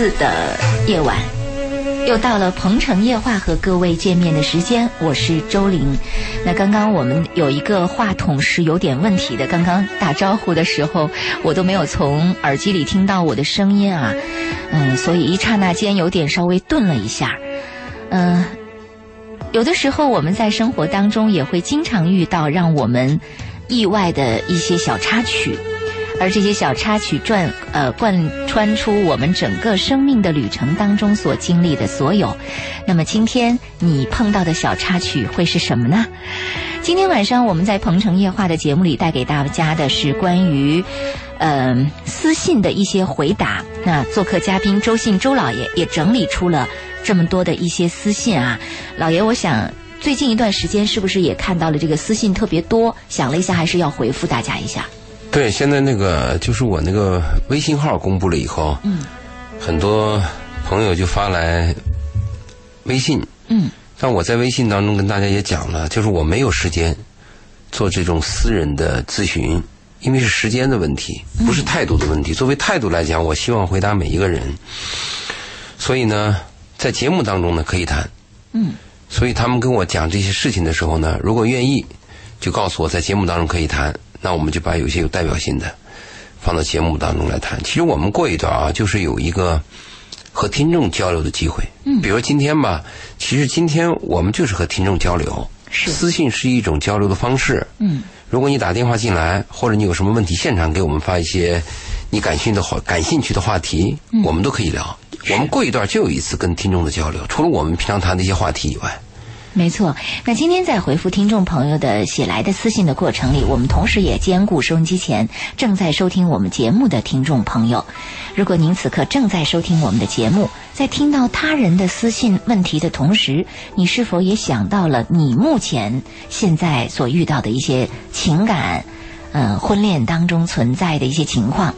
四的夜晚，又到了鹏城夜话和各位见面的时间。我是周玲。那刚刚我们有一个话筒是有点问题的，刚刚打招呼的时候，我都没有从耳机里听到我的声音啊，嗯，所以一刹那间有点稍微顿了一下，嗯，有的时候我们在生活当中也会经常遇到让我们意外的一些小插曲。而这些小插曲贯呃贯穿出我们整个生命的旅程当中所经历的所有。那么今天你碰到的小插曲会是什么呢？今天晚上我们在《鹏城夜话》的节目里带给大家的是关于呃私信的一些回答。那做客嘉宾周信周老爷也整理出了这么多的一些私信啊，老爷，我想最近一段时间是不是也看到了这个私信特别多？想了一下，还是要回复大家一下。对，现在那个就是我那个微信号公布了以后，嗯，很多朋友就发来微信，嗯，但我在微信当中跟大家也讲了，就是我没有时间做这种私人的咨询，因为是时间的问题，不是态度的问题。作为态度来讲，我希望回答每一个人，所以呢，在节目当中呢可以谈，嗯，所以他们跟我讲这些事情的时候呢，如果愿意，就告诉我在节目当中可以谈。那我们就把有些有代表性的放到节目当中来谈。其实我们过一段啊，就是有一个和听众交流的机会。嗯。比如今天吧，其实今天我们就是和听众交流。是。私信是一种交流的方式。嗯。如果你打电话进来，或者你有什么问题，现场给我们发一些你感兴趣的话、感兴趣的话题，我们都可以聊。我们过一段就有一次跟听众的交流，除了我们平常谈的一些话题以外。没错，那今天在回复听众朋友的写来的私信的过程里，我们同时也兼顾收音机前正在收听我们节目的听众朋友。如果您此刻正在收听我们的节目，在听到他人的私信问题的同时，你是否也想到了你目前现在所遇到的一些情感，嗯，婚恋当中存在的一些情况？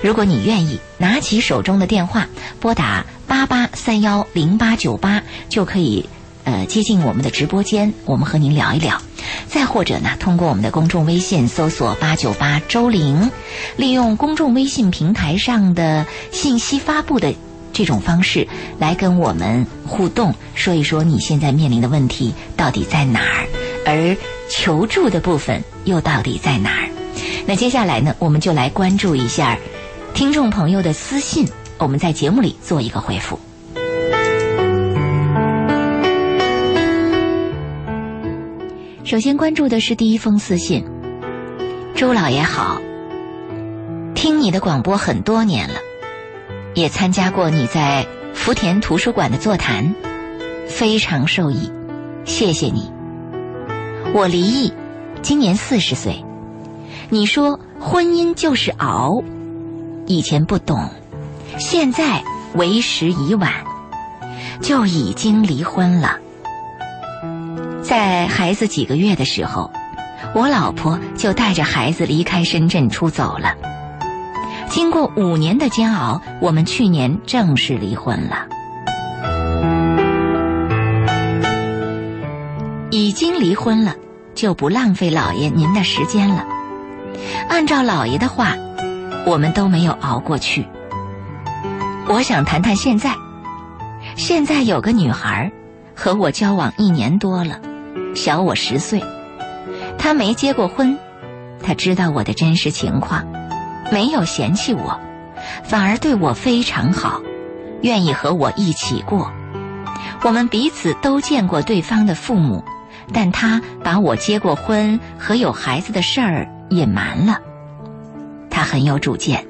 如果你愿意，拿起手中的电话，拨打八八三幺零八九八，就可以。呃，接近我们的直播间，我们和您聊一聊。再或者呢，通过我们的公众微信搜索“八九八周玲”，利用公众微信平台上的信息发布的这种方式来跟我们互动，说一说你现在面临的问题到底在哪儿，而求助的部分又到底在哪儿？那接下来呢，我们就来关注一下听众朋友的私信，我们在节目里做一个回复。首先关注的是第一封私信，周老爷好，听你的广播很多年了，也参加过你在福田图书馆的座谈，非常受益，谢谢你。我离异，今年四十岁，你说婚姻就是熬，以前不懂，现在为时已晚，就已经离婚了。在孩子几个月的时候，我老婆就带着孩子离开深圳出走了。经过五年的煎熬，我们去年正式离婚了。已经离婚了，就不浪费老爷您的时间了。按照老爷的话，我们都没有熬过去。我想谈谈现在。现在有个女孩，和我交往一年多了。小我十岁，他没结过婚，他知道我的真实情况，没有嫌弃我，反而对我非常好，愿意和我一起过。我们彼此都见过对方的父母，但他把我结过婚和有孩子的事儿隐瞒了。他很有主见，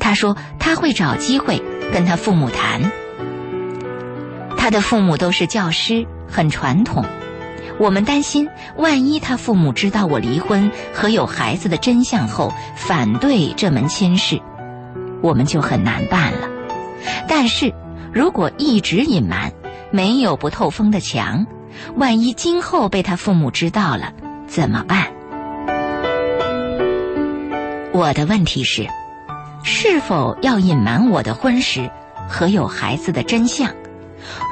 他说他会找机会跟他父母谈。他的父母都是教师，很传统。我们担心，万一他父母知道我离婚和有孩子的真相后，反对这门亲事，我们就很难办了。但是，如果一直隐瞒，没有不透风的墙，万一今后被他父母知道了，怎么办？我的问题是，是否要隐瞒我的婚史和有孩子的真相？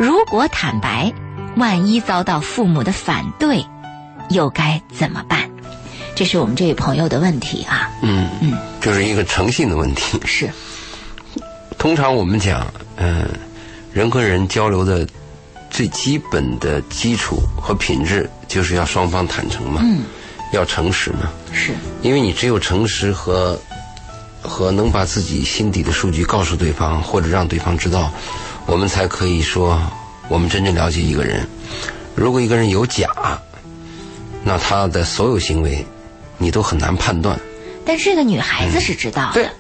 如果坦白。万一遭到父母的反对，又该怎么办？这是我们这位朋友的问题啊。嗯嗯，就是一个诚信的问题。是。通常我们讲，嗯，人和人交流的最基本的基础和品质，就是要双方坦诚嘛，嗯，要诚实嘛。是。因为你只有诚实和和能把自己心底的数据告诉对方，或者让对方知道，我们才可以说我们真正了解一个人。如果一个人有假，那他的所有行为，你都很难判断。但这个女孩子是知道的。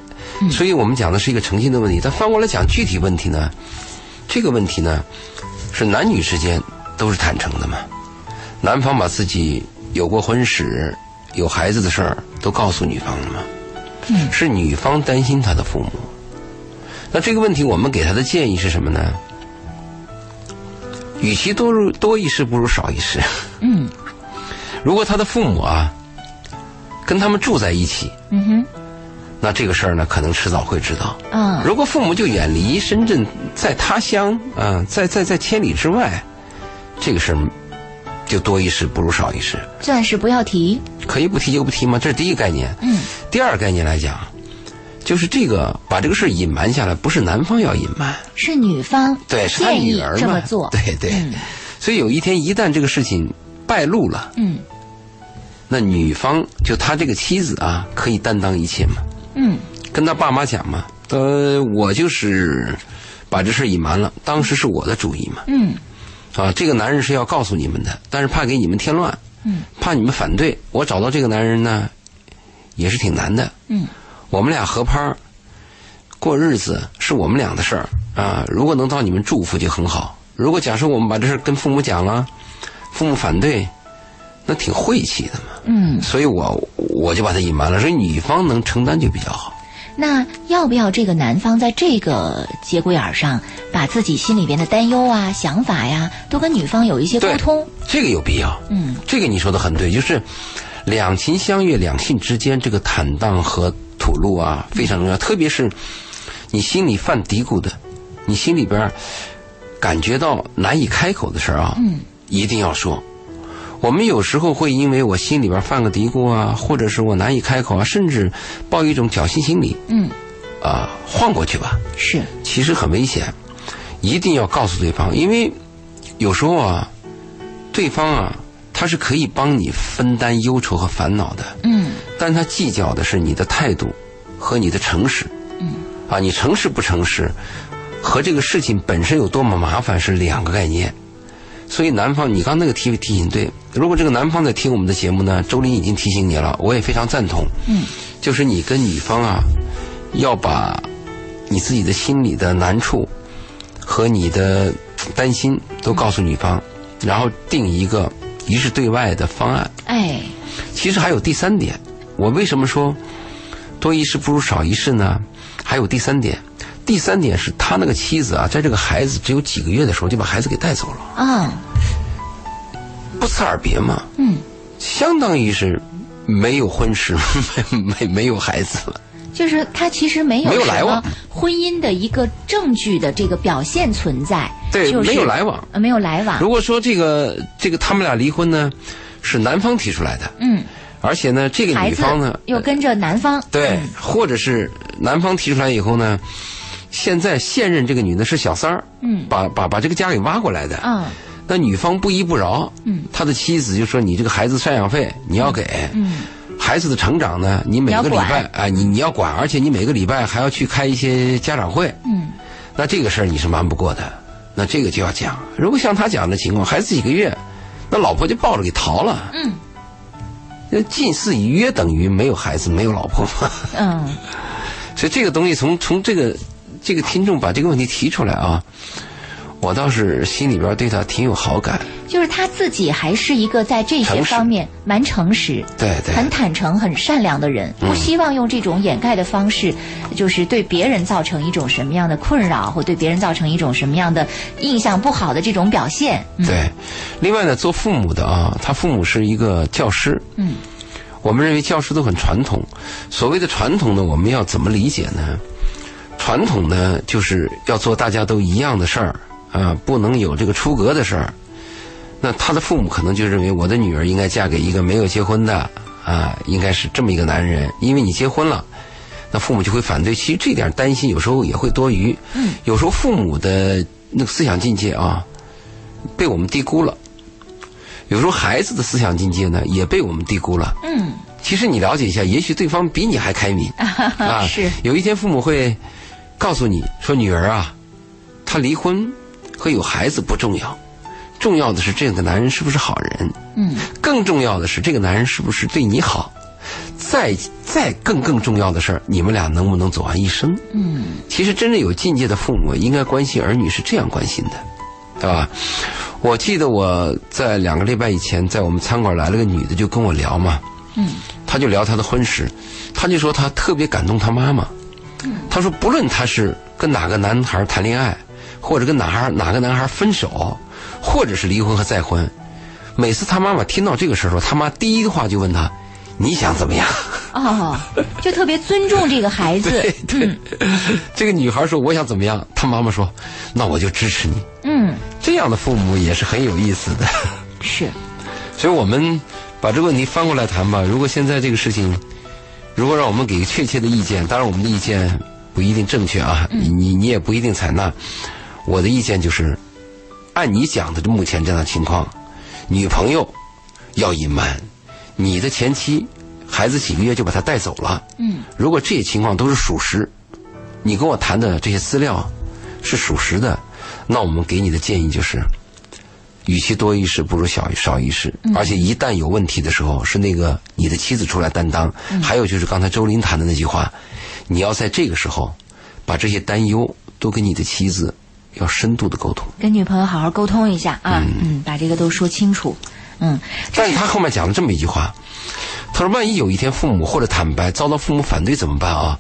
所以我们讲的是一个诚信的问题。但翻过来讲具体问题呢，这个问题呢，是男女之间都是坦诚的嘛。男方把自己有过婚史、有孩子的事儿都告诉女方了嘛。嗯。是女方担心他的父母。那这个问题我们给他的建议是什么呢？与其多如多一事，不如少一事。嗯。如果他的父母啊，跟他们住在一起。嗯哼。那这个事儿呢，可能迟早会知道。嗯，如果父母就远离深圳，在他乡啊，在在在千里之外，这个事儿就多一事不如少一事。暂时不要提。可以不提就不提吗？这是第一个概念。嗯。第二个概念来讲，就是这个把这个事儿隐瞒下来，不是男方要隐瞒，是女方对，是他女儿这么做。对对。所以有一天一旦这个事情败露了，嗯，那女方就他这个妻子啊，可以担当一切嘛。嗯，跟他爸妈讲嘛，呃，我就是把这事隐瞒了，当时是我的主意嘛。嗯，啊，这个男人是要告诉你们的，但是怕给你们添乱，嗯，怕你们反对，我找到这个男人呢，也是挺难的。嗯，我们俩合拍过日子是我们俩的事儿啊，如果能到你们祝福就很好。如果假设我们把这事跟父母讲了，父母反对。那挺晦气的嘛，嗯，所以我我就把它隐瞒了，所以女方能承担就比较好。那要不要这个男方在这个节骨眼上，把自己心里边的担忧啊、想法呀，都跟女方有一些沟通？这个有必要，嗯，这个你说的很对，就是两情相悦、两性之间这个坦荡和吐露啊，非常重要。特别是你心里犯嘀咕的，你心里边感觉到难以开口的事儿啊，嗯，一定要说。我们有时候会因为我心里边犯个嘀咕啊，或者是我难以开口啊，甚至抱一种侥幸心理，嗯，啊，晃过去吧。是，其实很危险，一定要告诉对方，因为有时候啊，对方啊，他是可以帮你分担忧愁和烦恼的，嗯，但他计较的是你的态度和你的诚实，嗯，啊，你诚实不诚实，和这个事情本身有多么麻烦是两个概念。所以男方，你刚那个提提醒对。如果这个男方在听我们的节目呢，周林已经提醒你了，我也非常赞同。嗯，就是你跟女方啊，要把你自己的心里的难处和你的担心都告诉女方，然后定一个一是对外的方案。哎，其实还有第三点，我为什么说多一事不如少一事呢？还有第三点。第三点是他那个妻子啊，在这个孩子只有几个月的时候就把孩子给带走了啊，不辞而别嘛，嗯，相当于是没有婚史，没没没有孩子了，就是他其实没有没有来往。婚姻的一个证据的这个表现存在，对，没有来往，没有来往。如果说这个这个他们俩离婚呢，是男方提出来的，嗯，而且呢，这个女方呢又跟着男方，对，或者是男方提出来以后呢。现在现任这个女的是小三儿，嗯，把把把这个家给挖过来的，嗯，那女方不依不饶，嗯，他的妻子就说：“你这个孩子赡养费你要给，嗯，孩子的成长呢，你每个礼拜啊，你你要管，而且你每个礼拜还要去开一些家长会，嗯，那这个事儿你是瞒不过的，那这个就要讲。如果像他讲的情况，孩子几个月，那老婆就抱着给逃了，嗯，那近似于约等于没有孩子没有老婆嘛，嗯，所以这个东西从从这个。这个听众把这个问题提出来啊，我倒是心里边对他挺有好感。就是他自己还是一个在这些方面蛮诚实，对对，很坦诚、很善良的人，不希望用这种掩盖的方式，就是对别人造成一种什么样的困扰，或对别人造成一种什么样的印象不好的这种表现。对，另外呢，做父母的啊，他父母是一个教师，嗯，我们认为教师都很传统。所谓的传统呢，我们要怎么理解呢？传统呢，就是要做大家都一样的事儿，啊，不能有这个出格的事儿。那他的父母可能就认为，我的女儿应该嫁给一个没有结婚的，啊，应该是这么一个男人，因为你结婚了，那父母就会反对。其实这点担心有时候也会多余。嗯，有时候父母的那个思想境界啊，被我们低估了；有时候孩子的思想境界呢，也被我们低估了。嗯，其实你了解一下，也许对方比你还开明 啊。是，有一天父母会告诉你说：“女儿啊，她离婚和有孩子不重要。”重要的是这个男人是不是好人？嗯，更重要的是这个男人是不是对你好？再再更更重要的事儿，你们俩能不能走完一生？嗯，其实真正有境界的父母应该关心儿女是这样关心的，对吧？我记得我在两个礼拜以前在我们餐馆来了个女的，就跟我聊嘛，嗯，她就聊她的婚史，她就说她特别感动她妈妈，嗯，她说不论她是跟哪个男孩谈恋爱，或者跟哪孩哪个男孩分手。或者是离婚和再婚，每次他妈妈听到这个事儿时候，他妈第一个话就问他：“你想怎么样？”哦，就特别尊重这个孩子。对 对，这个女孩说：“我想怎么样？”他妈妈说：“那我就支持你。”嗯，这样的父母也是很有意思的。是，所以我们把这个问题翻过来谈吧。如果现在这个事情，如果让我们给确切的意见，当然我们的意见不一定正确啊，你你你也不一定采纳。我的意见就是。按你讲的，目前这样的情况，女朋友要隐瞒，你的前妻孩子几个月就把他带走了。嗯，如果这些情况都是属实，你跟我谈的这些资料是属实的，那我们给你的建议就是，与其多一事不如少少一事。而且一旦有问题的时候，是那个你的妻子出来担当。还有就是刚才周林谈的那句话，你要在这个时候把这些担忧都跟你的妻子。要深度的沟通，跟女朋友好好沟通一下啊，嗯，把这个都说清楚，嗯。但是他后面讲了这么一句话，他说：“万一有一天父母或者坦白遭到父母反对怎么办啊？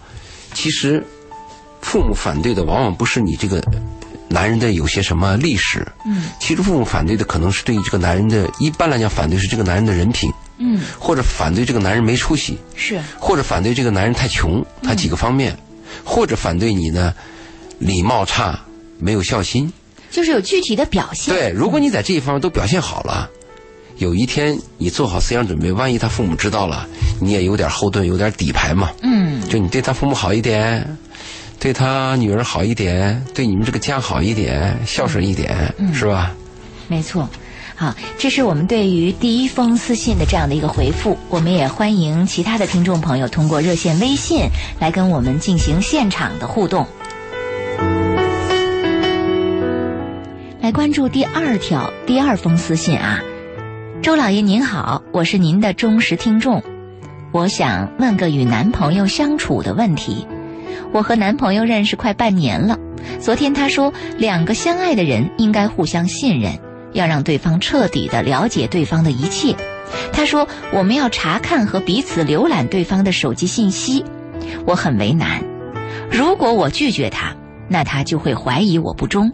其实，父母反对的往往不是你这个男人的有些什么历史，嗯，其实父母反对的可能是对这个男人的，一般来讲反对是这个男人的人品，嗯，或者反对这个男人没出息，是，或者反对这个男人太穷，他几个方面，或者反对你呢，礼貌差。”没有孝心，就是有具体的表现。对，如果你在这一方面都表现好了，有一天你做好思想准备，万一他父母知道了，你也有点后盾，有点底牌嘛。嗯，就你对他父母好一点，对他女儿好一点，对你们这个家好一点，孝顺一点，是吧？没错。好，这是我们对于第一封私信的这样的一个回复。我们也欢迎其他的听众朋友通过热线微信来跟我们进行现场的互动。来关注第二条第二封私信啊，周老爷您好，我是您的忠实听众，我想问个与男朋友相处的问题。我和男朋友认识快半年了，昨天他说两个相爱的人应该互相信任，要让对方彻底的了解对方的一切。他说我们要查看和彼此浏览对方的手机信息，我很为难。如果我拒绝他，那他就会怀疑我不忠。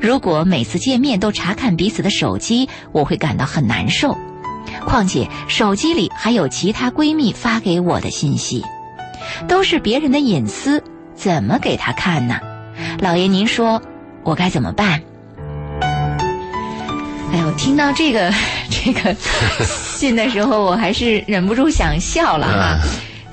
如果每次见面都查看彼此的手机，我会感到很难受。况且手机里还有其他闺蜜发给我的信息，都是别人的隐私，怎么给她看呢？老爷，您说我该怎么办？哎呦，听到这个这个 信的时候，我还是忍不住想笑了哈。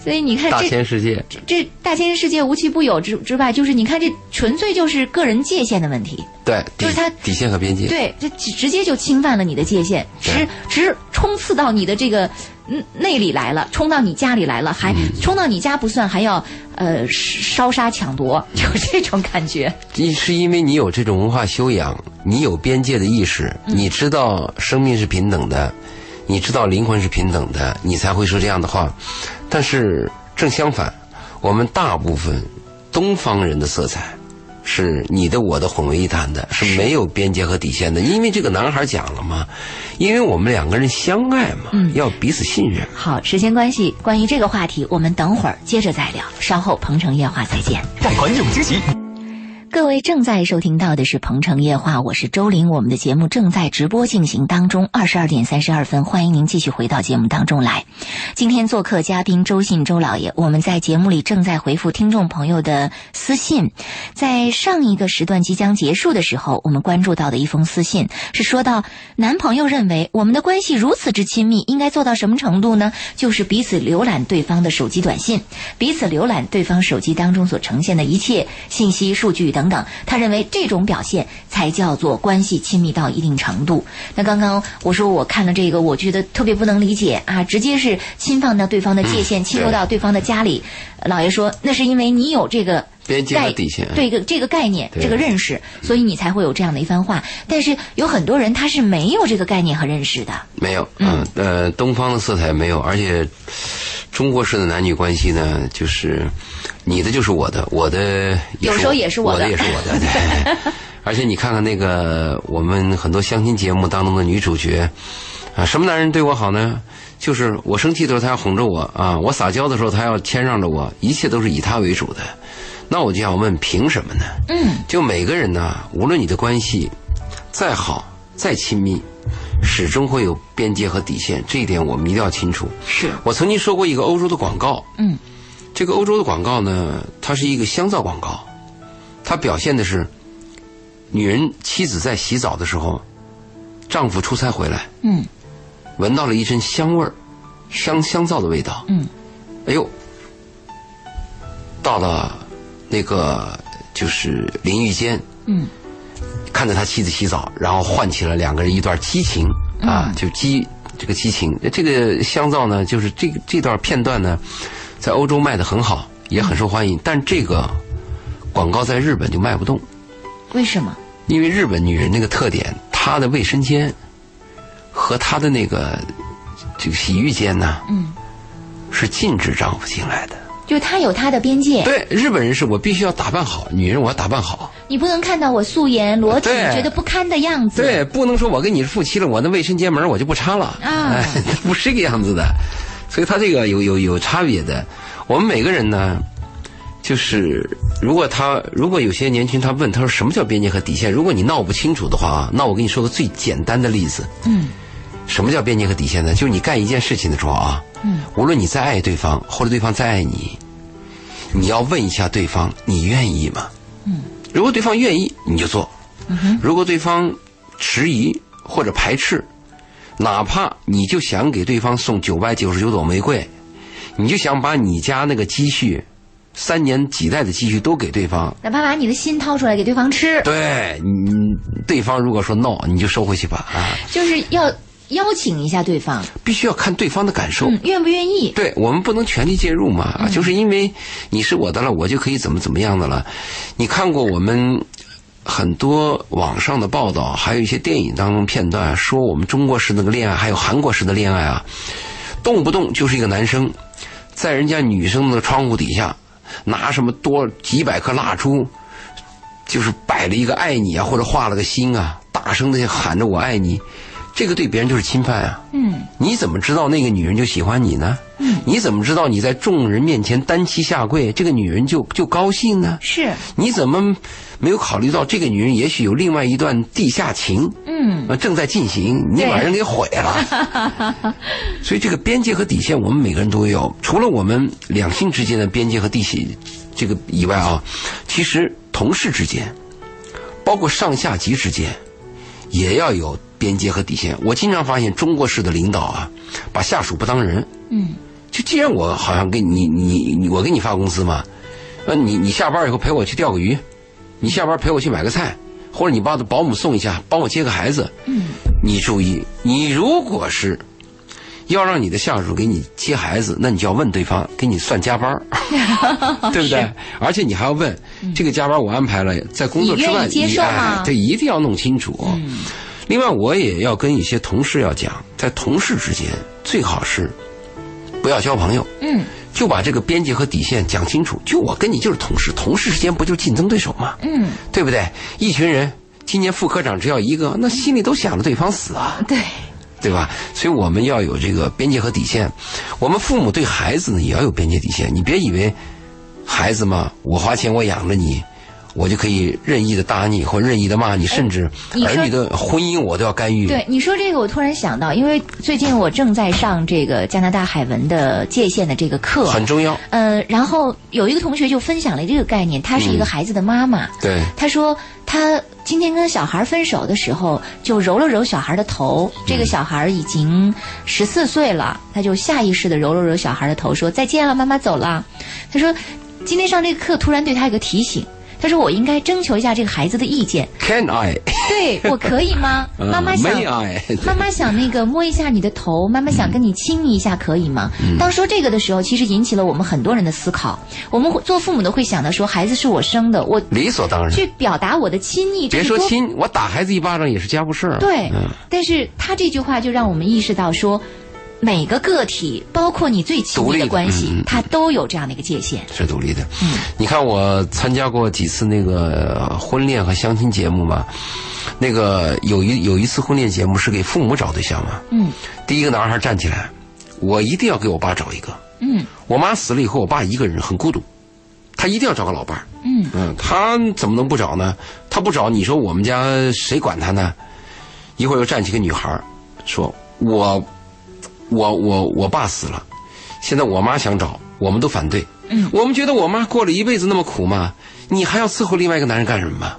所以你看，大千世界，这大千世界无奇不有之之外，就是你看，这纯粹就是个人界限的问题。对，就是它底线和边界。对，这直接就侵犯了你的界限，直直冲刺到你的这个内里来了，冲到你家里来了，还冲到你家不算，还要呃烧杀抢夺，就这种感觉。你是因为你有这种文化修养，你有边界的意识，你知道生命是平等的。你知道灵魂是平等的，你才会说这样的话。但是正相反，我们大部分东方人的色彩是你的我的混为一谈的，是没有边界和底线的。因为这个男孩讲了嘛，因为我们两个人相爱嘛，要彼此信任。好，时间关系，关于这个话题，我们等会儿接着再聊。稍后鹏城夜话再见。贷款有惊喜。各位。正在收听到的是《鹏城夜话》，我是周玲。我们的节目正在直播进行当中，二十二点三十二分，欢迎您继续回到节目当中来。今天做客嘉宾周信周老爷，我们在节目里正在回复听众朋友的私信。在上一个时段即将结束的时候，我们关注到的一封私信是说到，男朋友认为我们的关系如此之亲密，应该做到什么程度呢？就是彼此浏览对方的手机短信，彼此浏览对方手机当中所呈现的一切信息、数据等。等等，他认为这种表现才叫做关系亲密到一定程度。那刚刚我说我看了这个，我觉得特别不能理解啊，直接是侵犯到对方的界限，侵入到对方的家里。老爷说，那是因为你有这个边界和底线，对个这个概念、这个认识，所以你才会有这样的一番话。但是有很多人他是没有这个概念和认识的。没有，嗯呃，东方的色彩没有，而且中国式的男女关系呢，就是。你的就是我的，我的有时候也是我的，我的也是我的。对 而且你看看那个我们很多相亲节目当中的女主角，啊，什么男人对我好呢？就是我生气的时候他要哄着我啊，我撒娇的时候他要谦让着我，一切都是以他为主的。那我就想问，凭什么呢？嗯，就每个人呢，无论你的关系再好再亲密，始终会有边界和底线，这一点我们一定要清楚。是。我曾经说过一个欧洲的广告，嗯。这个欧洲的广告呢，它是一个香皂广告，它表现的是女人妻子在洗澡的时候，丈夫出差回来，嗯，闻到了一阵香味儿，香香皂的味道，嗯，哎呦，到了那个就是淋浴间，嗯，看着他妻子洗澡，然后唤起了两个人一段激情啊，就激这个激情，这个香皂呢，就是这个这段片段呢。在欧洲卖的很好，也很受欢迎，但这个广告在日本就卖不动。为什么？因为日本女人那个特点，她的卫生间和她的那个这个洗浴间呢，嗯，是禁止丈夫进来的。就他有他的边界。对，日本人是我必须要打扮好，女人我要打扮好。你不能看到我素颜裸体觉得不堪的样子。对，不能说我跟你是夫妻了，我那卫生间门我就不插了。啊，不是这个样子的。所以他这个有有有差别的。我们每个人呢，就是如果他如果有些年轻他问他说什么叫边界和底线？如果你闹不清楚的话啊，那我跟你说个最简单的例子。嗯。什么叫边界和底线呢？就是你干一件事情的时候啊，嗯，无论你再爱对方或者对方再爱你，你要问一下对方你愿意吗？嗯。如果对方愿意，你就做。嗯哼。如果对方迟疑或者排斥。哪怕你就想给对方送九百九十九朵玫瑰，你就想把你家那个积蓄，三年几代的积蓄都给对方，哪怕把你的心掏出来给对方吃。对，你对方如果说 no，你就收回去吧啊。就是要邀请一下对方，必须要看对方的感受，愿不愿意？对我们不能全力介入嘛，就是因为你是我的了，我就可以怎么怎么样的了。你看过我们？很多网上的报道，还有一些电影当中片段，说我们中国式那个恋爱，还有韩国式的恋爱啊，动不动就是一个男生在人家女生的窗户底下拿什么多几百颗蜡烛，就是摆了一个爱你啊，或者画了个心啊，大声的喊着我爱你，这个对别人就是侵犯啊。嗯，你怎么知道那个女人就喜欢你呢？嗯，你怎么知道你在众人面前单膝下跪，这个女人就就高兴呢？是，你怎么？没有考虑到这个女人也许有另外一段地下情，嗯，正在进行，你把人给毁了。所以这个边界和底线，我们每个人都有。除了我们两性之间的边界和底线这个以外啊，其实同事之间，包括上下级之间，也要有边界和底线。我经常发现中国式的领导啊，把下属不当人。嗯，就既然我好像给你你你我给你发工资嘛，那你你下班以后陪我去钓个鱼。你下班陪我去买个菜，或者你把保姆送一下，帮我接个孩子。嗯，你注意，你如果是要让你的下属给你接孩子，那你就要问对方给你算加班 对不对？而且你还要问这个加班我安排了，在工作之外，你哎，这一定要弄清楚。另外，我也要跟一些同事要讲，在同事之间最好是不要交朋友。嗯。就把这个边界和底线讲清楚。就我跟你就是同事，同事之间不就是竞争对手吗？嗯，对不对？一群人，今年副科长只要一个，那心里都想着对方死啊。对，对吧？所以我们要有这个边界和底线。我们父母对孩子呢也要有边界底线。你别以为孩子嘛，我花钱我养着你，我就可以任意的打你或任意的骂你，甚至儿女的婚姻我都要干预。对你说这个，我突然想到，因为最近我正在上这个加拿大海文的界限的这个课，很重要。呃，然后有一个同学就分享了这个概念，她是一个孩子的妈妈，对，她说她今天跟小孩分手的时候，就揉了揉小孩的头，这个小孩已经十四岁了，她就下意识的揉了揉小孩的头，说再见了，妈妈走了。她说。今天上这个课，突然对他有个提醒。他说：“我应该征求一下这个孩子的意见。” Can I？对 我可以吗？妈妈想，妈妈想那个摸一下你的头，妈妈想跟你亲昵一下，可以吗？当说这个的时候，其实引起了我们很多人的思考。我们做父母的会想到说，孩子是我生的，我理所当然去表达我的亲昵。别说亲，我打孩子一巴掌也是家务事儿。对，但是他这句话就让我们意识到说。每个个体，包括你最亲密的关系，它都有这样的一个界限。是独立的。嗯，你看我参加过几次那个婚恋和相亲节目嘛？那个有一有一次婚恋节目是给父母找对象嘛？嗯。第一个男孩站起来，我一定要给我爸找一个。嗯。我妈死了以后，我爸一个人很孤独，他一定要找个老伴儿。嗯。嗯，他怎么能不找呢？他不找，你说我们家谁管他呢？一会儿又站起个女孩，说我。我我我爸死了，现在我妈想找，我们都反对。嗯，我们觉得我妈过了一辈子那么苦吗？你还要伺候另外一个男人干什么？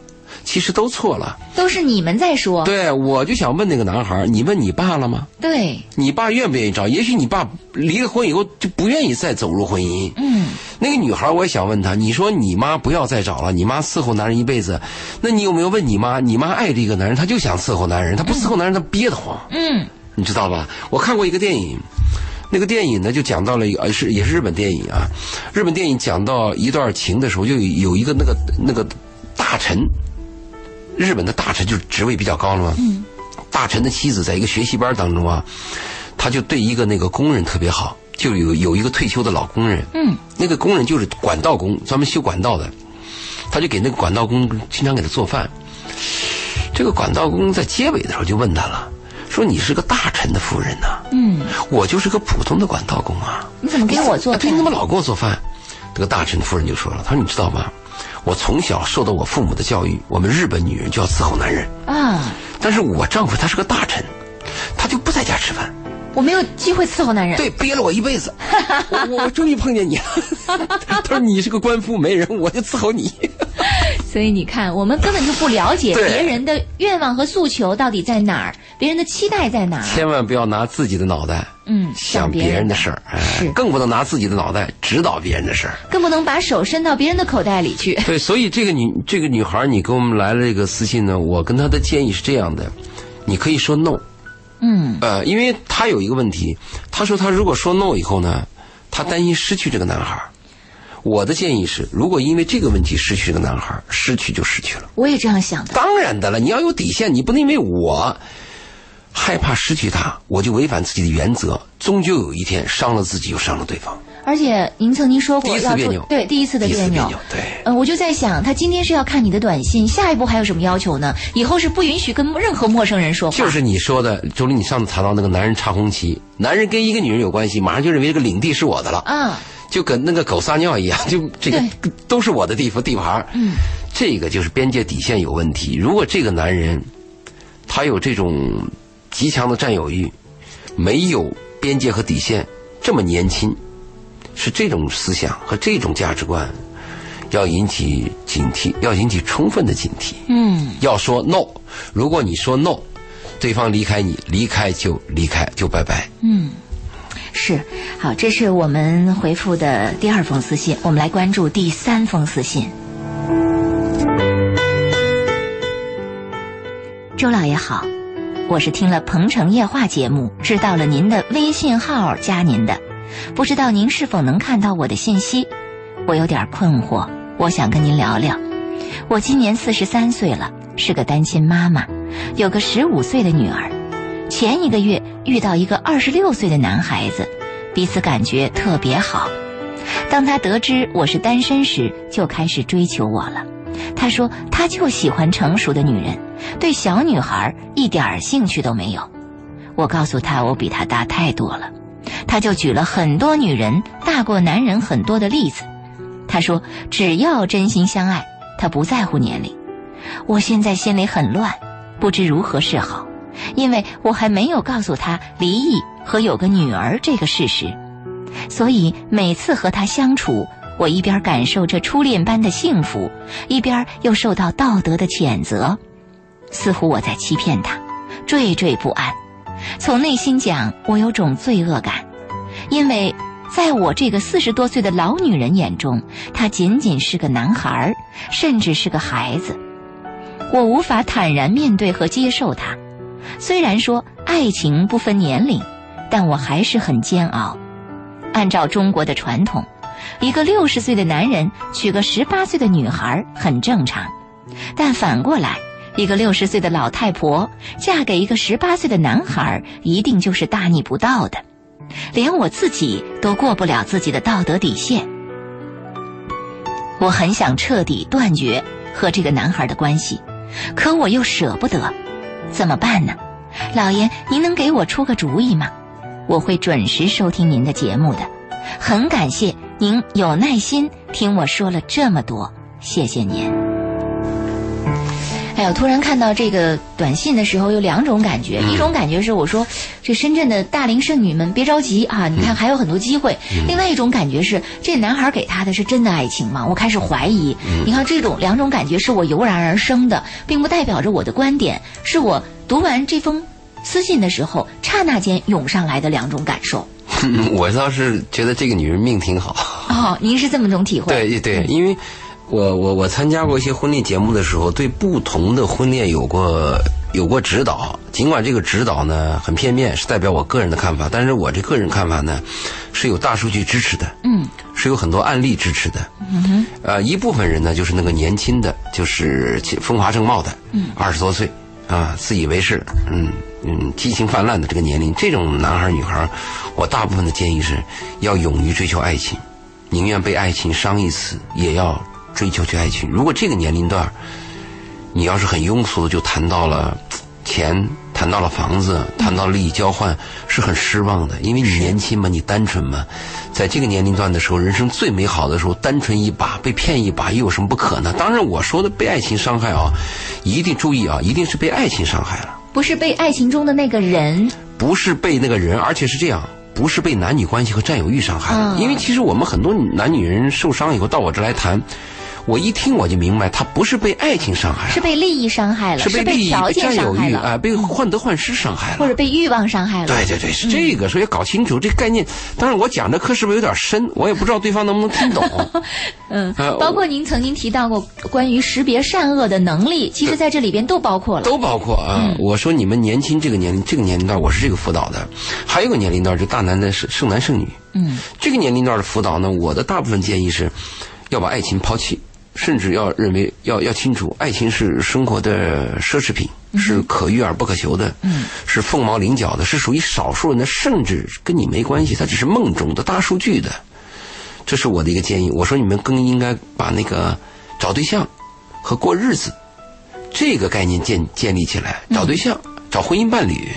其实都错了，都是你们在说。对，我就想问那个男孩，你问你爸了吗？对，你爸愿不愿意找？也许你爸离了婚以后就不愿意再走入婚姻。嗯，那个女孩，我也想问她，你说你妈不要再找了，你妈伺候男人一辈子，那你有没有问你妈？你妈爱这个男人，她就想伺候男人，她不伺候男人，她憋得慌。嗯。你知道吧？我看过一个电影，那个电影呢就讲到了一个是也是日本电影啊。日本电影讲到一段情的时候，就有一个那个那个大臣，日本的大臣就是职位比较高了嘛。嗯。大臣的妻子在一个学习班当中啊，他就对一个那个工人特别好，就有有一个退休的老工人。嗯。那个工人就是管道工，专门修管道的，他就给那个管道工经常给他做饭。这个管道工在结尾的时候就问他了。说你是个大臣的夫人呐，嗯，我就是个普通的管道工啊。你怎么给我做？对，你怎么老给我做饭？这个大臣夫人就说了，她说你知道吗？我从小受到我父母的教育，我们日本女人就要伺候男人啊。但是我丈夫他是个大臣，他就不在家吃饭。我没有机会伺候男人，对，憋了我一辈子。我我终于碰见你了。他说你是个官夫媒人，我就伺候你。所以你看，我们根本就不了解别人的愿望和诉求到底在哪儿，别人的期待在哪儿。千万不要拿自己的脑袋，嗯，想别人的事儿，是，更不能拿自己的脑袋指导别人的事儿，更不能把手伸到别人的口袋里去。对，所以这个女这个女孩，你给我们来了这个私信呢，我跟她的建议是这样的，你可以说 no，嗯，呃，因为他有一个问题，他说他如果说 no 以后呢，他担心失去这个男孩。我的建议是，如果因为这个问题失去这个男孩，失去就失去了。我也这样想的。当然的了，你要有底线，你不能因为我害怕失去他，我就违反自己的原则，终究有一天伤了自己又伤了对方。而且您曾经说过，第一次别扭，对第一次的别扭，对。嗯，我就在想，他今天是要看你的短信，下一步还有什么要求呢？以后是不允许跟任何陌生人说话。就是你说的，周林，你上次谈到那个男人插红旗，男人跟一个女人有关系，马上就认为这个领地是我的了。啊。就跟那个狗撒尿一样，就这个都是我的地方地盘嗯，这个就是边界底线有问题。如果这个男人他有这种极强的占有欲，没有边界和底线，这么年轻，是这种思想和这种价值观，要引起警惕，要引起充分的警惕。嗯，要说 no，如果你说 no，对方离开你，离开就离开，就拜拜。嗯。是，好，这是我们回复的第二封私信，我们来关注第三封私信。周老爷好，我是听了《鹏城夜话》节目，知道了您的微信号，加您的，不知道您是否能看到我的信息？我有点困惑，我想跟您聊聊。我今年四十三岁了，是个单亲妈妈，有个十五岁的女儿。前一个月遇到一个二十六岁的男孩子，彼此感觉特别好。当他得知我是单身时，就开始追求我了。他说他就喜欢成熟的女人，对小女孩一点兴趣都没有。我告诉他我比他大太多了，他就举了很多女人大过男人很多的例子。他说只要真心相爱，他不在乎年龄。我现在心里很乱，不知如何是好，因为我还没有告诉他离异和有个女儿这个事实，所以每次和他相处，我一边感受着初恋般的幸福，一边又受到道德的谴责，似乎我在欺骗他，惴惴不安。从内心讲，我有种罪恶感，因为。在我这个四十多岁的老女人眼中，他仅仅是个男孩儿，甚至是个孩子。我无法坦然面对和接受他。虽然说爱情不分年龄，但我还是很煎熬。按照中国的传统，一个六十岁的男人娶个十八岁的女孩很正常，但反过来，一个六十岁的老太婆嫁给一个十八岁的男孩，一定就是大逆不道的。连我自己都过不了自己的道德底线，我很想彻底断绝和这个男孩的关系，可我又舍不得，怎么办呢？老爷，您能给我出个主意吗？我会准时收听您的节目的，很感谢您有耐心听我说了这么多，谢谢您。哎呦！突然看到这个短信的时候，有两种感觉。一种感觉是我说，这深圳的大龄剩女们别着急啊，你看还有很多机会。另外一种感觉是，这男孩给她的是真的爱情吗？我开始怀疑。你看，这种两种感觉是我油然而生的，并不代表着我的观点，是我读完这封私信的时候，刹那间涌上来的两种感受。我倒是觉得这个女人命挺好。哦，您是这么种体会？对对，因为。我我我参加过一些婚恋节目的时候，对不同的婚恋有过有过指导。尽管这个指导呢很片面，是代表我个人的看法，但是我这个人看法呢是有大数据支持的，嗯，是有很多案例支持的，嗯哼，呃，一部分人呢就是那个年轻的，就是风华正茂的，嗯，二十多岁啊，自以为是，嗯嗯，激情泛滥的这个年龄，这种男孩女孩，我大部分的建议是要勇于追求爱情，宁愿被爱情伤一次，也要。追求去爱情，如果这个年龄段你要是很庸俗的就谈到了钱，谈到了房子，谈到了利益交换，是很失望的。因为你年轻嘛，你单纯嘛，在这个年龄段的时候，人生最美好的时候，单纯一把，被骗一把，又有什么不可呢？当然，我说的被爱情伤害啊，一定注意啊，一定是被爱情伤害了，不是被爱情中的那个人，不是被那个人，而且是这样，不是被男女关系和占有欲伤害。因为其实我们很多男女人受伤以后到我这来谈。我一听我就明白，他不是被爱情伤害了，是被利益伤害了，是被利益、占有欲啊，被患得患失伤害了，或者被欲望伤害了。对对对，是这个，所以搞清楚这个概念。当然，我讲这课是不是有点深？我也不知道对方能不能听懂。嗯，包括您曾经提到过关于识别善恶的能力，其实在这里边都包括了，都包括啊。我说你们年轻这个年龄，这个年龄段，我是这个辅导的。还有一个年龄段，就大男的剩剩男剩女。嗯，这个年龄段的辅导呢，我的大部分建议是，要把爱情抛弃。甚至要认为要要清楚，爱情是生活的奢侈品，是可遇而不可求的，是凤毛麟角的，是属于少数人的，甚至跟你没关系，它只是梦中的大数据的。这是我的一个建议。我说你们更应该把那个找对象和过日子这个概念建建立起来。找对象，找婚姻伴侣，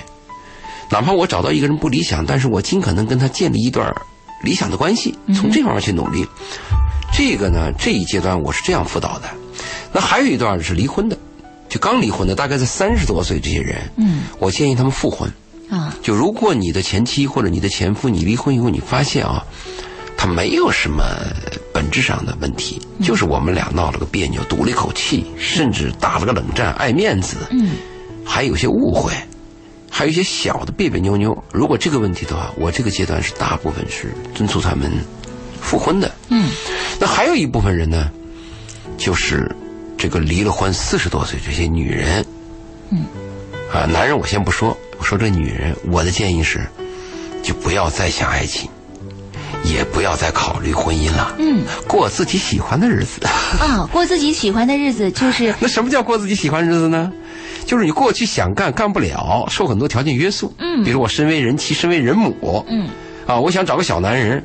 哪怕我找到一个人不理想，但是我尽可能跟他建立一段理想的关系，从这方面去努力。这个呢，这一阶段我是这样辅导的。那还有一段是离婚的，就刚离婚的，大概在三十多岁这些人，嗯，我建议他们复婚。啊，就如果你的前妻或者你的前夫，你离婚以后，你发现啊，他没有什么本质上的问题，就是我们俩闹了个别扭，赌了一口气，甚至打了个冷战，爱面子，嗯，还有些误会，还有一些小的别别扭扭。如果这个问题的话，我这个阶段是大部分是敦促他们。复婚的，嗯，那还有一部分人呢，就是这个离了婚四十多岁这些女人，嗯，啊，男人我先不说，我说这女人，我的建议是，就不要再想爱情，也不要再考虑婚姻了，嗯，过自己喜欢的日子。啊，过自己喜欢的日子就是 那什么叫过自己喜欢日子呢？就是你过去想干干不了，受很多条件约束，嗯，比如我身为人妻，身为人母，嗯，啊，我想找个小男人。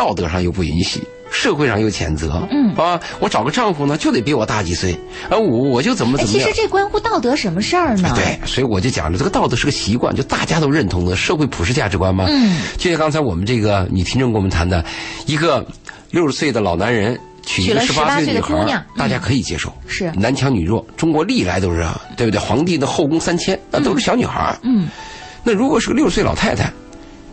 道德上又不允许，社会上又谴责，嗯啊，我找个丈夫呢，就得比我大几岁，啊，我我就怎么怎么样。其实这关乎道德什么事儿呢？对，所以我就讲了，这个道德是个习惯，就大家都认同的社会普世价值观嘛。嗯，就像刚才我们这个女听众跟我们谈的，一个六十岁的老男人。娶一个十八岁的女孩，大家可以接受。是男强女弱，中国历来都是啊，对不对？皇帝的后宫三千，那都是小女孩。嗯，那如果是个六十岁老太太，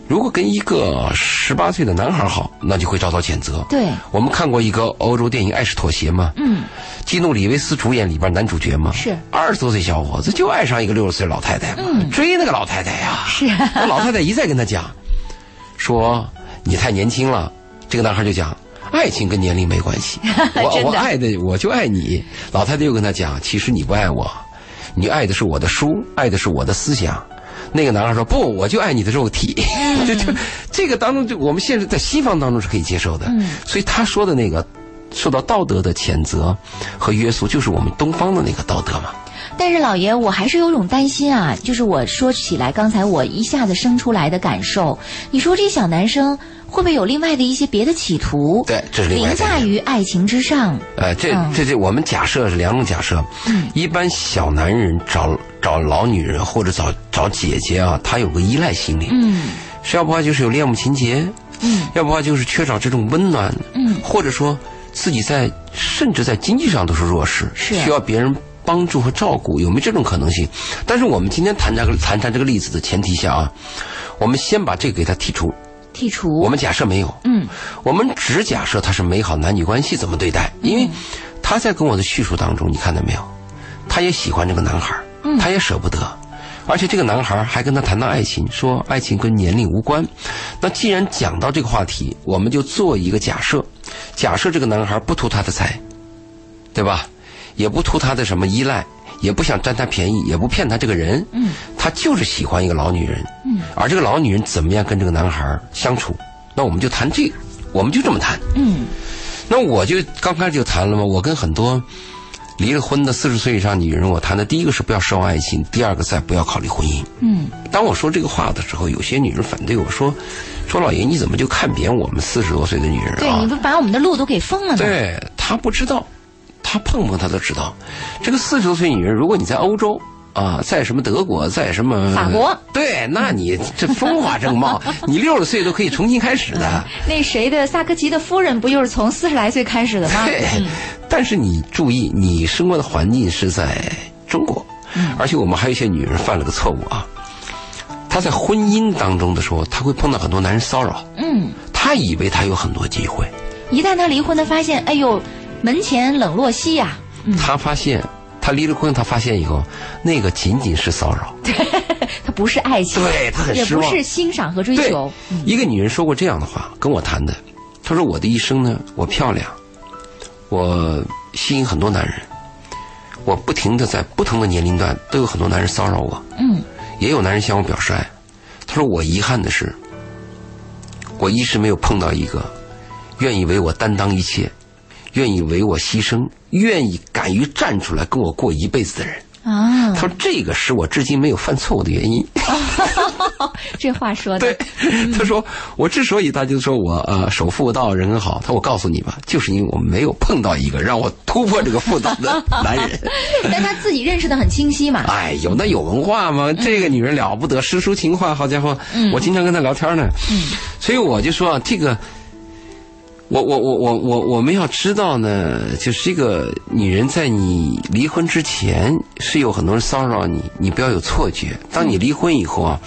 如果跟一个十八岁的男孩好，那就会遭到谴责。对，我们看过一个欧洲电影《爱是妥协》吗？嗯，基努里维斯主演里边男主角吗？是二十多岁小伙子就爱上一个六十岁老太太嘛，追那个老太太呀。是那老太太一再跟他讲，说你太年轻了。这个男孩就讲。爱情跟年龄没关系，我我爱的我就爱你。老太太又跟他讲，其实你不爱我，你爱的是我的书，爱的是我的思想。那个男孩说不，我就爱你的肉体。就就这个当中，就我们现在在西方当中是可以接受的。所以他说的那个受到道德的谴责和约束，就是我们东方的那个道德嘛。但是老爷，我还是有种担心啊，就是我说起来，刚才我一下子生出来的感受，你说这小男生。会不会有另外的一些别的企图？对，这是另凌驾于爱情之上。呃，这这这，我们假设是两种假设。嗯，一般小男人找找老女人或者找找姐姐啊，他有个依赖心理。嗯，是要不然就是有恋母情节。嗯，要不然就是缺少这种温暖。嗯，或者说自己在甚至在经济上都是弱势，是需要别人帮助和照顾，有没有这种可能性？但是我们今天谈这个谈谈这个例子的前提下啊，我们先把这个给他剔除。剔除，我们假设没有，嗯，我们只假设他是美好男女关系怎么对待？因为他在跟我的叙述当中，你看到没有？他也喜欢这个男孩，他也舍不得，而且这个男孩还跟他谈到爱情，说爱情跟年龄无关。那既然讲到这个话题，我们就做一个假设，假设这个男孩不图他的财，对吧？也不图他的什么依赖。也不想占他便宜，也不骗他这个人，嗯，他就是喜欢一个老女人，嗯，而这个老女人怎么样跟这个男孩相处，那我们就谈这个，我们就这么谈，嗯，那我就刚开始就谈了嘛，我跟很多离了婚的四十岁以上女人，我谈的第一个是不要奢望爱情，第二个再不要考虑婚姻，嗯，当我说这个话的时候，有些女人反对我说，说老爷你怎么就看扁我们四十多岁的女人啊？对，你不把我们的路都给封了吗？对他不知道。他碰碰他都知道，这个四十多岁女人，如果你在欧洲啊，在什么德国，在什么法国，对，那你这风华正茂，你六十岁都可以重新开始的。那谁的萨科齐的夫人不就是从四十来岁开始的吗？对，但是你注意，你生活的环境是在中国，而且我们还有一些女人犯了个错误啊，她在婚姻当中的时候，她会碰到很多男人骚扰，嗯，她以为她有很多机会，一旦她离婚，她发现，哎呦。门前冷落西呀，他发现，他离了婚，他发现以后，那个仅仅是骚扰，对 他不是爱情，对他很失望，也不是欣赏和追求。一个女人说过这样的话，跟我谈的，她说我的一生呢，我漂亮，我吸引很多男人，我不停的在不同的年龄段都有很多男人骚扰我，嗯，也有男人向我表示爱。她说我遗憾的是，我一直没有碰到一个愿意为我担当一切。愿意为我牺牲，愿意敢于站出来跟我过一辈子的人啊！他说：“这个是我至今没有犯错误的原因。”这话说的对。他说：“我之所以他就说我呃守妇道人很好，他说我告诉你吧，就是因为我没有碰到一个让我突破这个妇道的 男人。但他自己认识的很清晰嘛。哎，有那有文化吗？这个女人了不得，诗书情画，好家伙，我经常跟她聊天呢。嗯，所以我就说这个。我我我我我我们要知道呢，就是这个女人在你离婚之前是有很多人骚扰你，你不要有错觉。当你离婚以后啊，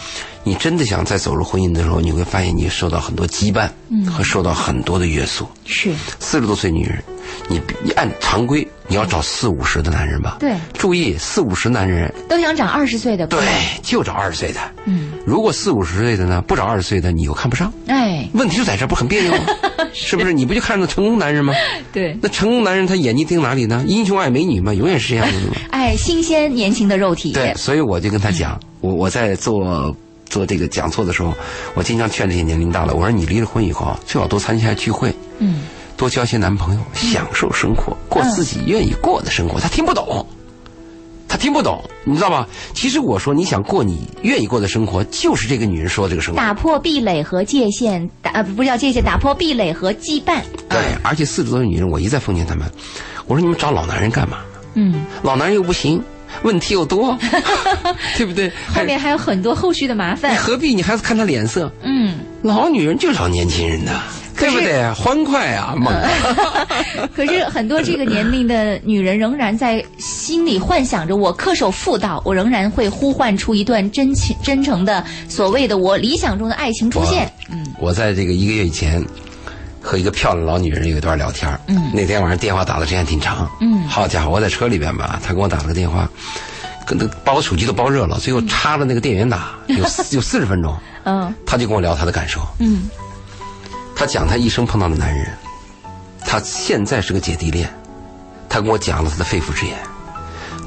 你真的想再走入婚姻的时候，你会发现你受到很多羁绊，嗯，和受到很多的约束。是四十多岁女人，你你按常规你要找四五十的男人吧？对，注意四五十男人都想找二十岁的，对，就找二十岁的。嗯，如果四五十岁的呢，不找二十岁的，你又看不上。哎，问题就在这，不很别扭 吗？是不是？你不就看着成功男人吗？对，那成功男人他眼睛盯哪里呢？英雄爱美女嘛，永远是这样子的。爱 新鲜年轻的肉体。对，所以我就跟他讲，我我在做做这个讲座的时候，我经常劝这些年龄大了，我说你离了婚以后啊，最好多参加聚会，嗯，多交些男朋友，享受生活，过自己愿意过的生活。他听不懂。他听不懂，你知道吧？其实我说，你想过你愿意过的生活，就是这个女人说这个生活。打破壁垒和界限，打呃不叫界限，打破壁垒和羁绊。对，而且四十多岁女人，我一再奉劝他们，我说你们找老男人干嘛？嗯，老男人又不行，问题又多，对不对？后面还有很多后续的麻烦。何必？你还是看他脸色。嗯，老女人就找年轻人的。对不对？欢快啊，猛！可是很多这个年龄的女人仍然在心里幻想着，我恪守妇道，我仍然会呼唤出一段真情、真诚的所谓的我理想中的爱情出现。嗯，我在这个一个月以前和一个漂亮老女人有一段聊天。嗯，那天晚上电话打的时间挺长。嗯，好家伙，我在车里边吧，他给我打了个电话，跟那把我手机都包热了，最后插了那个电源打，有有四十分钟。嗯，他就跟我聊他的感受。嗯。他讲他一生碰到的男人，他现在是个姐弟恋，他跟我讲了他的肺腑之言。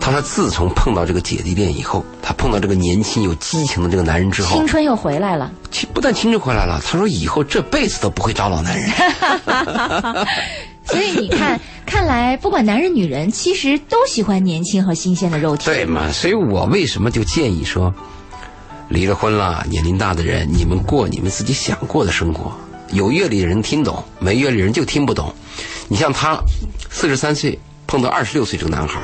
他说自从碰到这个姐弟恋以后，他碰到这个年轻有激情的这个男人之后，青春又回来了。不但青春回来了，他说以后这辈子都不会找老男人。所以你看，看来不管男人女人，其实都喜欢年轻和新鲜的肉体。对嘛？所以我为什么就建议说，离了婚了，年龄大的人，你们过你们自己想过的生活。有阅历的人听懂，没阅历人就听不懂。你像他，四十三岁碰到二十六岁这个男孩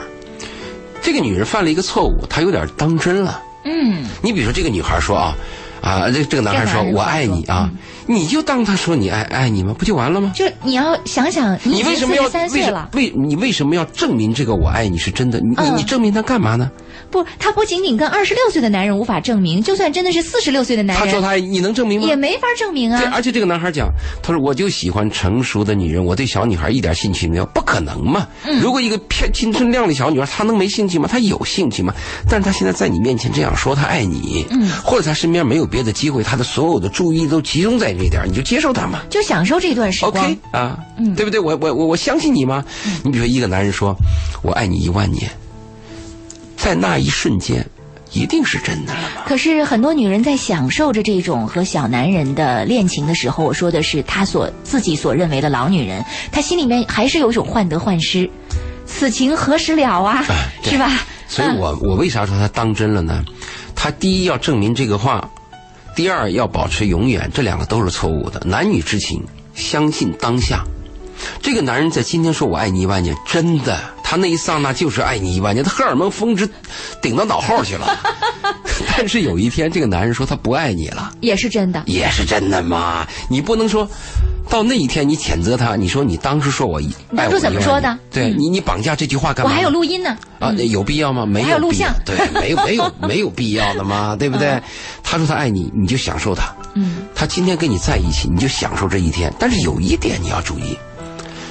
这个女人犯了一个错误，她有点当真了。嗯，你比如说这个女孩说啊，啊，这这个男孩说我爱你啊，你就当他说你爱爱你吗？不就完了吗？就你要想想，你为什么要为为你为什么要证明这个我爱你是真的？你你证明他干嘛呢？不，他不仅仅跟二十六岁的男人无法证明，就算真的是四十六岁的男人，他说他你能证明吗？也没法证明啊。对，而且这个男孩讲，他说我就喜欢成熟的女人，我对小女孩一点兴趣没有，不可能嘛。如果一个偏青春靓丽小女孩，她能没兴趣吗？她有兴趣吗？但是她现在在你面前这样说，她爱你，嗯，或者她身边没有别的机会，她的所有的注意力都集中在这点，你就接受她嘛，就享受这段时光。OK 啊，嗯，对不对？我我我我相信你吗？你比如说一个男人说，我爱你一万年，在那一瞬间。一定是真的了吗？可是很多女人在享受着这种和小男人的恋情的时候，我说的是她所自己所认为的老女人，她心里面还是有一种患得患失，此情何时了啊？是吧？所以我我为啥说她当真了呢？她第一要证明这个话，第二要保持永远，这两个都是错误的。男女之情，相信当下。这个男人在今天说我爱你一万年，真的。他那一刹那就是爱你一万年，他荷尔蒙峰值顶到脑后去了。但是有一天，这个男人说他不爱你了，也是真的，也是真的嘛？你不能说到那一天你谴责他，你说你当时说我当初怎么说的？对你，你绑架这句话干嘛？我还有录音呢。啊，有必要吗？没有录像。对，没有没有 没有必要的嘛，对不对？他说他爱你，你就享受他。嗯。他今天跟你在一起，你就享受这一天。但是有一点你要注意。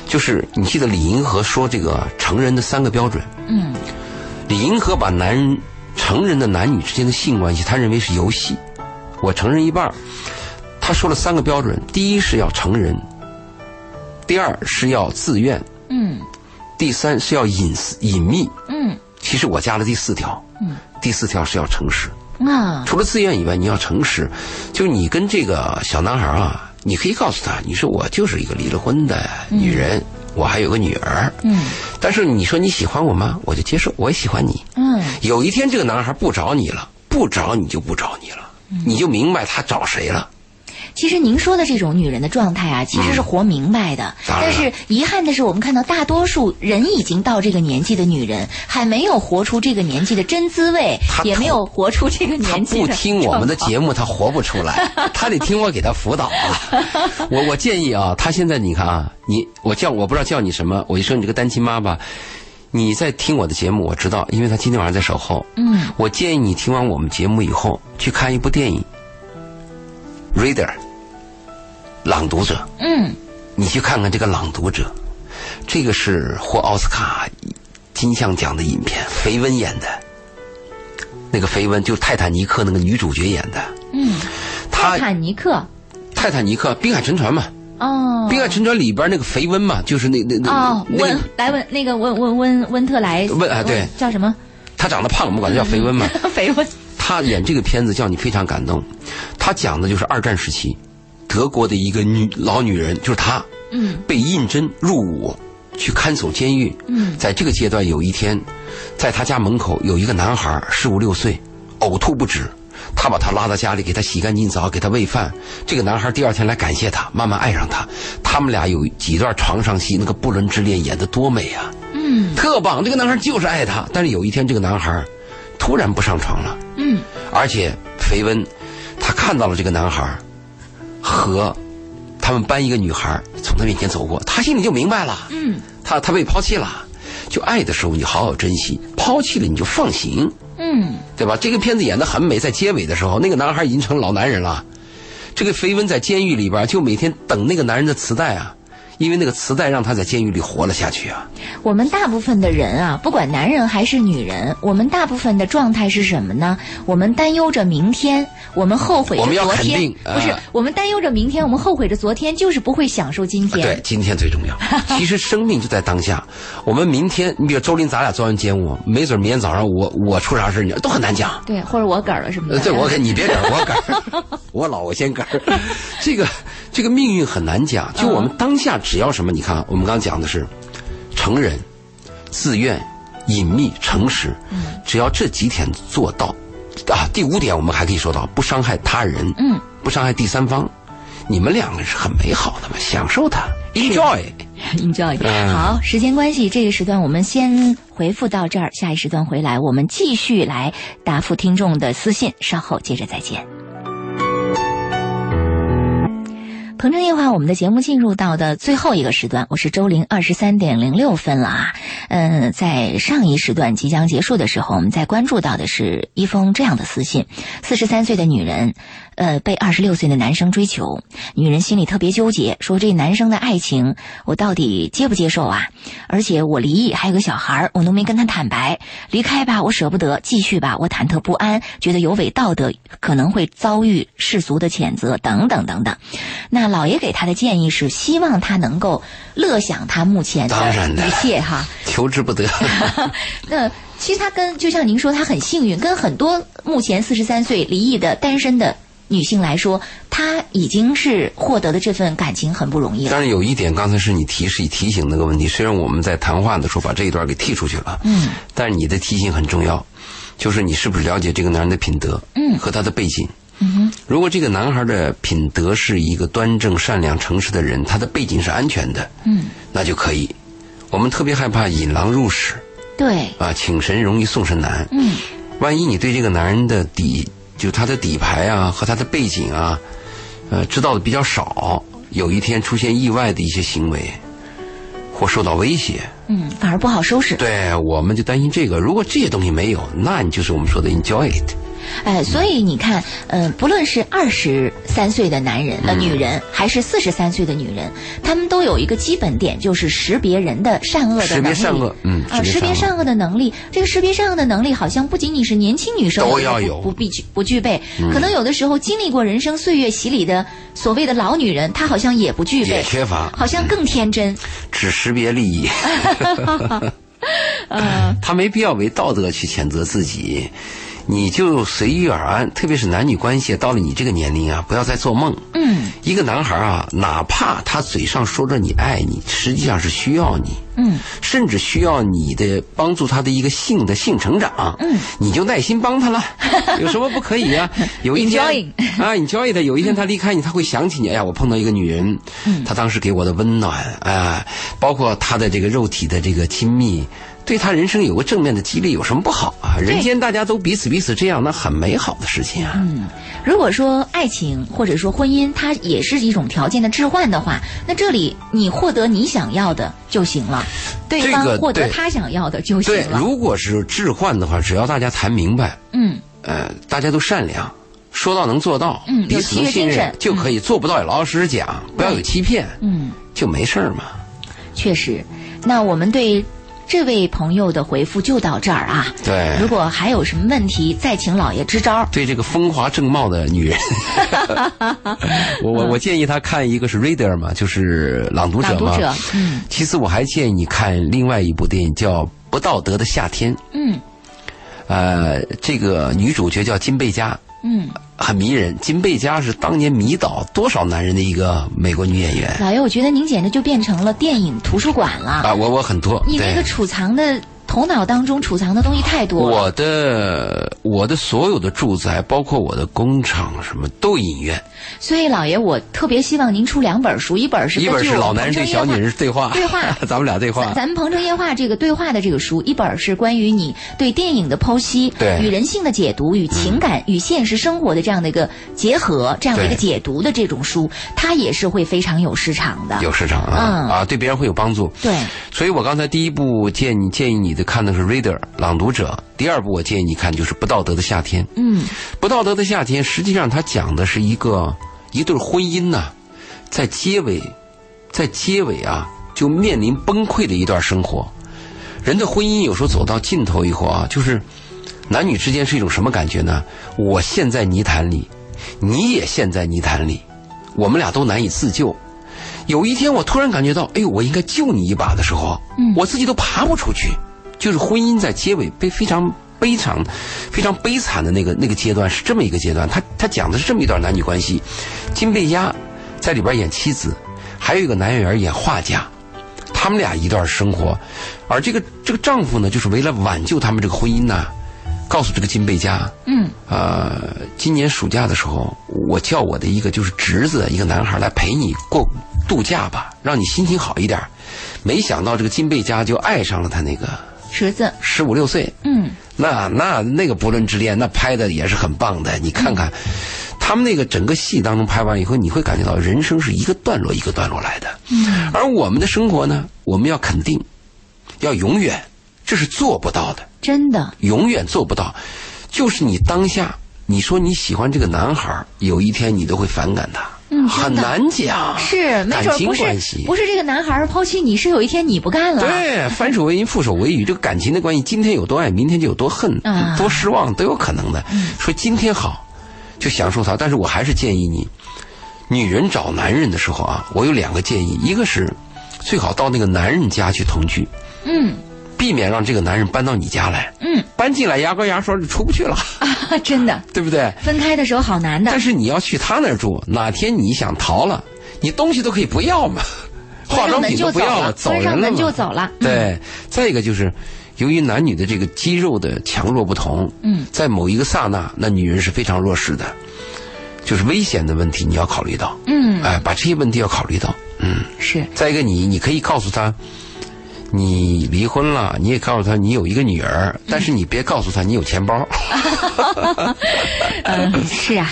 就是你记得李银河说这个成人的三个标准。嗯，李银河把男人成人的男女之间的性关系，他认为是游戏。我承认一半他说了三个标准：第一是要成人，第二是要自愿，嗯，第三是要隐私隐秘，嗯。其实我加了第四条，嗯，第四条是要诚实。啊，除了自愿以外，你要诚实。就是你跟这个小男孩啊。你可以告诉他，你说我就是一个离了婚的女人，我还有个女儿。嗯，但是你说你喜欢我吗？我就接受，我也喜欢你。嗯，有一天这个男孩不找你了，不找你就不找你了，你就明白他找谁了。其实您说的这种女人的状态啊，其实是活明白的。但是遗憾的是，我们看到大多数人已经到这个年纪的女人，还没有活出这个年纪的真滋味，也没有活出这个年纪。他不听我们的节目，她活不出来。她得听我给她辅导啊。我我建议啊，她现在你看啊，你我叫我不知道叫你什么，我就说你这个单亲妈吧。你在听我的节目，我知道，因为他今天晚上在守候。嗯。我建议你听完我们节目以后，去看一部电影，Reader。朗读者，嗯，你去看看这个朗读者，这个是获奥斯卡金像奖的影片，肥温演的，那个肥温就是泰坦尼克那个女主角演的，嗯，泰坦尼克，泰坦尼克滨海沉船嘛，哦，滨海沉船里边那个肥温嘛，就是那那那哦温莱温那个温温温温特莱温啊对，叫什么？他长得胖，我们管他叫肥温嘛，肥温。他演这个片子叫你非常感动，他讲的就是二战时期。德国的一个女老女人，就是她，嗯，被应征入伍，去看守监狱。嗯，在这个阶段，有一天，在她家门口有一个男孩，十五六岁，呕吐不止。他把他拉到家里，给他洗干净澡，给他喂饭。这个男孩第二天来感谢他，慢慢爱上他。他们俩有几段床上戏，那个不伦之恋演的多美啊！嗯，特棒。这个男孩就是爱他，但是有一天，这个男孩突然不上床了。嗯，而且肥温，他看到了这个男孩。和他们班一个女孩从他面前走过，他心里就明白了，嗯，他他被抛弃了，就爱的时候你好好珍惜，抛弃了你就放行，嗯，对吧？这个片子演的很美，在结尾的时候，那个男孩已经成老男人了，这个肥温在监狱里边就每天等那个男人的磁带啊。因为那个磁带让他在监狱里活了下去啊！我们大部分的人啊，不管男人还是女人，我们大部分的状态是什么呢？我们担忧着明天，我们后悔着昨天，不是我们担忧着明天，我们后悔着昨天，就是不会享受今天。对，今天最重要。其实生命就在当下。我们明天，你比如周林，咱俩做完节目，没准明天早上我我出啥事你都很难讲。对，或者我嗝了什么的。对，我你别嗝，我嗝，我老我先嗝。这个这个命运很难讲，就我们当下。只要什么？你看，我们刚刚讲的是成人、自愿、隐秘、诚实。嗯，只要这几点做到，啊，第五点我们还可以说到不伤害他人，嗯，不伤害第三方，你们两个是很美好的嘛，享受它，enjoy，enjoy。好，时间关系，这个时段我们先回复到这儿，下一时段回来我们继续来答复听众的私信，稍后接着再见。鹏城夜话，我们的节目进入到的最后一个时段，我是周玲，二十三点零六分了啊。嗯，在上一时段即将结束的时候，我们在关注到的是一封这样的私信：四十三岁的女人。呃，被二十六岁的男生追求，女人心里特别纠结，说这男生的爱情我到底接不接受啊？而且我离异还有个小孩，我都没跟他坦白，离开吧我舍不得，继续吧我忐忑不安，觉得有违道德，可能会遭遇世俗的谴责等等等等。那老爷给他的建议是，希望他能够乐享他目前的一切哈，求之不得。那其实他跟就像您说，他很幸运，跟很多目前四十三岁离异的单身的。女性来说，她已经是获得的这份感情很不容易了。但是有一点，刚才是你提示提醒那个问题，虽然我们在谈话的时候把这一段给剔出去了，嗯，但是你的提醒很重要，就是你是不是了解这个男人的品德，嗯，和他的背景，嗯哼。如果这个男孩的品德是一个端正、善良、诚实的人，他的背景是安全的，嗯，那就可以。我们特别害怕引狼入室，对，啊，请神容易送神难，嗯，万一你对这个男人的底。就他的底牌啊和他的背景啊，呃，知道的比较少。有一天出现意外的一些行为，或受到威胁，嗯，反而不好收拾。对，我们就担心这个。如果这些东西没有，那你就是我们说的 enjoy it。哎，所以你看，嗯，不论是二十三岁的男人、呃女人，还是四十三岁的女人，他们都有一个基本点，就是识别人的善恶的能力。识别善恶，嗯，啊，识别善恶的能力。这个识别善恶的能力，好像不仅仅是年轻女生都要有，不必不具备。可能有的时候经历过人生岁月洗礼的所谓的老女人，她好像也不具备，也缺乏，好像更天真，只识别利益。嗯，他没必要为道德去谴责自己。你就随遇而安，特别是男女关系到了你这个年龄啊，不要再做梦。嗯，一个男孩啊，哪怕他嘴上说着你爱你，实际上是需要你。嗯，甚至需要你的帮助，他的一个性的性成长。嗯，你就耐心帮他了，有什么不可以啊？有一天啊，你教育他，有一天他离开你，他会想起你。哎呀，我碰到一个女人，她当时给我的温暖啊，包括她的这个肉体的这个亲密。对他人生有个正面的激励，有什么不好啊？人间大家都彼此彼此这样，那很美好的事情啊。嗯，如果说爱情或者说婚姻，它也是一种条件的置换的话，那这里你获得你想要的就行了，对方获得他想要的就行了。对，如果是置换的话，只要大家谈明白，嗯，呃，大家都善良，说到能做到，嗯，彼此能信任就可以，做不到也老老实实讲，不要有欺骗，嗯，就没事儿嘛。确实，那我们对。这位朋友的回复就到这儿啊。对，如果还有什么问题，再请老爷支招。对这个风华正茂的女人，我我我建议他看一个是 reader 嘛，就是朗读者嘛。朗读者，嗯。其次，我还建议你看另外一部电影叫《不道德的夏天》。嗯。呃，这个女主角叫金贝佳。嗯，很迷人。金贝佳是当年迷倒多少男人的一个美国女演员。老爷，我觉得您简直就变成了电影图书馆了啊！我我很多，你那个储藏的。头脑当中储藏的东西太多了。我的我的所有的住宅，包括我的工厂，什么都影院。所以，老爷，我特别希望您出两本书，一本是一本是老男人对小女人对话，对话，咱们俩对话，咱们鹏城夜话这个对话的这个书，一本是关于你对电影的剖析，对，与人性的解读，与情感与现实生活的这样的一个结合，这样的一个解读的这种书，它也是会非常有市场的，有市场啊啊，对别人会有帮助。对，所以我刚才第一步建议建议你的看的是《Reader》朗读者，第二部我建议你看就是《不道德的夏天》。嗯，《不道德的夏天》实际上它讲的是一个。一对婚姻呐，在结尾，在结尾啊，就面临崩溃的一段生活。人的婚姻有时候走到尽头以后啊，就是男女之间是一种什么感觉呢？我陷在泥潭里，你也陷在泥潭里，我们俩都难以自救。有一天，我突然感觉到，哎呦，我应该救你一把的时候，我自己都爬不出去。就是婚姻在结尾被非常。悲惨，非常悲惨的那个那个阶段是这么一个阶段，他他讲的是这么一段男女关系。金贝佳在里边演妻子，还有一个男演员演画家，他们俩一段生活。而这个这个丈夫呢，就是为了挽救他们这个婚姻呢，告诉这个金贝佳，嗯，呃，今年暑假的时候，我叫我的一个就是侄子，一个男孩来陪你过度假吧，让你心情好一点。没想到这个金贝佳就爱上了他那个。侄子十五六岁，嗯，那那那个不伦之恋，那拍的也是很棒的。你看看，他们那个整个戏当中拍完以后，你会感觉到人生是一个段落一个段落来的。嗯，而我们的生活呢，我们要肯定，要永远，这是做不到的。真的，永远做不到。就是你当下，你说你喜欢这个男孩，有一天你都会反感他。嗯，很难讲，是没准不是不是这个男孩抛弃你，是有一天你不干了。对，反手为云，覆手为雨，这个感情的关系，今天有多爱，明天就有多恨，多失望都有可能的。说今天好，就享受它。但是我还是建议你，女人找男人的时候啊，我有两个建议，一个是最好到那个男人家去同居。嗯。避免让这个男人搬到你家来。嗯，搬进来牙膏牙刷就出不去了。啊，真的，对不对？分开的时候好难的。但是你要去他那儿住，哪天你想逃了，你东西都可以不要嘛，化妆品都不要了，走人了关上门就走了。对，再一个就是，由于男女的这个肌肉的强弱不同，嗯，在某一个刹那，那女人是非常弱势的，就是危险的问题你要考虑到。嗯，哎，把这些问题要考虑到。嗯，是。再一个，你你可以告诉他。你离婚了，你也告诉他你有一个女儿，但是你别告诉他你有钱包。嗯，是啊，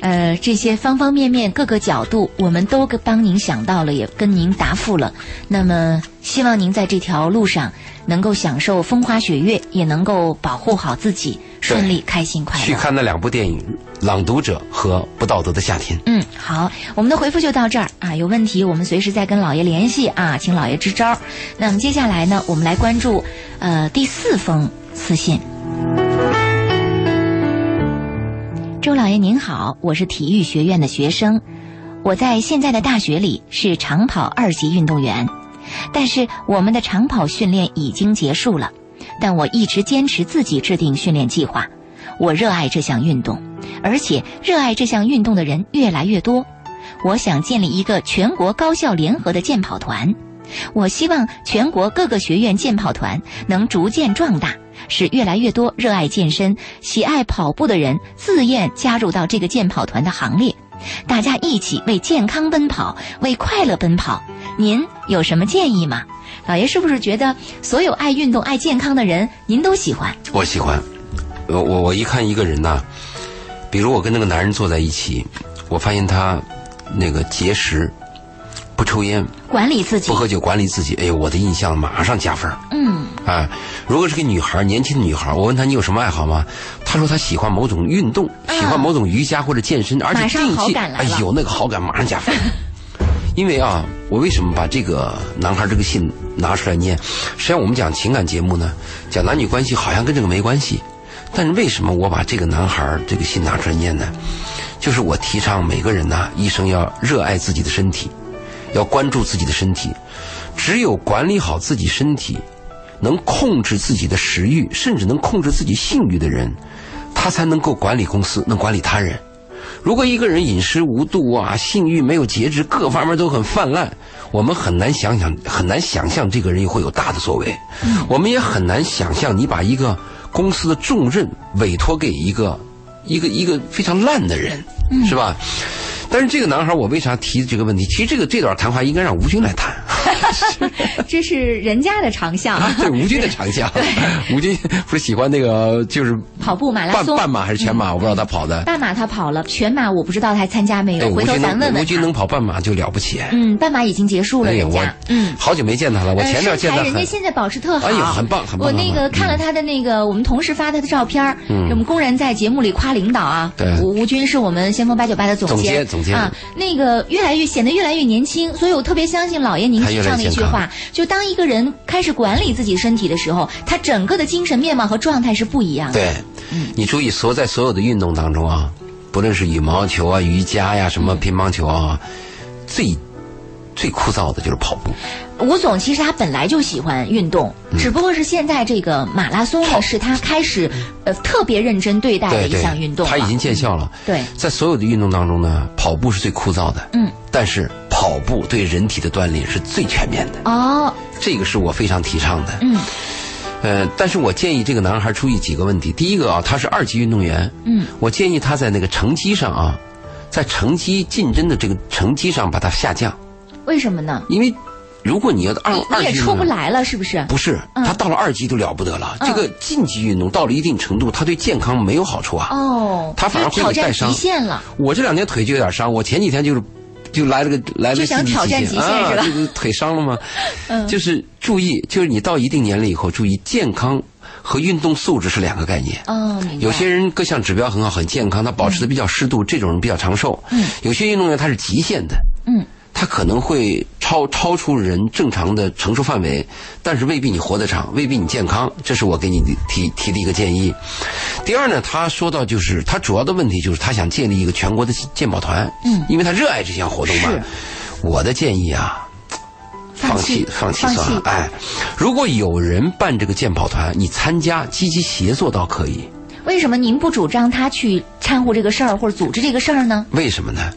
呃，这些方方面面各个角度，我们都帮您想到了，也跟您答复了。那么，希望您在这条路上。能够享受风花雪月，也能够保护好自己，顺利、开心、快乐。去看那两部电影《朗读者》和《不道德的夏天》。嗯，好，我们的回复就到这儿啊。有问题我们随时再跟老爷联系啊，请老爷支招。那么接下来呢，我们来关注呃第四封私信。周老爷您好，我是体育学院的学生，我在现在的大学里是长跑二级运动员。但是我们的长跑训练已经结束了，但我一直坚持自己制定训练计划。我热爱这项运动，而且热爱这项运动的人越来越多。我想建立一个全国高校联合的健跑团。我希望全国各个学院健跑团能逐渐壮大，使越来越多热爱健身、喜爱跑步的人自愿加入到这个健跑团的行列。大家一起为健康奔跑，为快乐奔跑。您有什么建议吗？老爷是不是觉得所有爱运动、爱健康的人，您都喜欢？我喜欢。我我我一看一个人呐，比如我跟那个男人坐在一起，我发现他那个节食，不抽烟，管理自己，不喝酒，管理自己。哎呦，我的印象马上加分。嗯。啊，如果是个女孩，年轻的女孩，我问她你有什么爱好吗？她说她喜欢某种运动，喜欢某种瑜伽或者健身，而且定期，哎呦，那个好感马上加分。因为啊，我为什么把这个男孩这个信拿出来念？实际上，我们讲情感节目呢，讲男女关系好像跟这个没关系。但是为什么我把这个男孩这个信拿出来念呢？就是我提倡每个人呢，一生要热爱自己的身体，要关注自己的身体。只有管理好自己身体，能控制自己的食欲，甚至能控制自己性欲的人，他才能够管理公司，能管理他人。如果一个人饮食无度啊，性欲没有节制，各方面都很泛滥，我们很难想想，很难想象这个人会有大的作为。我们也很难想象你把一个公司的重任委托给一个一个一个非常烂的人，是吧？但是这个男孩，我为啥提这个问题？其实这个这段谈话应该让吴军来谈。这是人家的长项，对吴军的长项。吴军不是喜欢那个就是跑步马拉松，半马还是全马？我不知道他跑的。半马他跑了，全马我不知道他还参加没有。回头咱问问吴军能跑半马就了不起。嗯，半马已经结束了，人家。嗯，好久没见他了。我前面见他，人家现在保持特好。哎呀，很棒很棒。我那个看了他的那个，我们同事发他的照片，我们工人在节目里夸领导啊。对，吴吴军是我们先锋八九八的总监，总监啊。那个越来越显得越来越年轻，所以我特别相信老爷您提倡的一句话。就当一个人开始管理自己身体的时候，他整个的精神面貌和状态是不一样的。对，你注意，所在所有的运动当中啊，不论是羽毛球啊、瑜伽呀、什么乒乓球啊，最最枯燥的就是跑步。吴总其实他本来就喜欢运动，只不过是现在这个马拉松呢，是他开始呃特别认真对待的一项运动。他已经见效了。对，在所有的运动当中呢，跑步是最枯燥的。嗯，但是。跑步对人体的锻炼是最全面的哦，这个是我非常提倡的。嗯，呃，但是我建议这个男孩注意几个问题。第一个啊，他是二级运动员。嗯，我建议他在那个成绩上啊，在成绩竞争的这个成绩上把它下降。为什么呢？因为如果你要二二级，你也出不来了，是不是？不是，他到了二级都了不得了。这个竞技运动到了一定程度，他对健康没有好处啊。哦，他反而会带伤。极限了。我这两天腿就有点伤，我前几天就是。就来了个来了个想挑战极限是吧？就是腿伤了吗？嗯，就是注意，就是你到一定年龄以后，注意健康和运动素质是两个概念。哦，有些人各项指标很好，很健康，他保持的比较适度，这种人比较长寿。嗯，有些运动员他是极限的。嗯。它可能会超超出人正常的承受范围，但是未必你活得长，未必你健康。这是我给你提提的一个建议。第二呢，他说到就是他主要的问题就是他想建立一个全国的健跑团，嗯，因为他热爱这项活动嘛。我的建议啊，放弃放弃算了。哎，如果有人办这个健跑团，你参加积极协作倒可以。为什么您不主张他去掺和这个事儿或者组织这个事儿呢？为什么呢？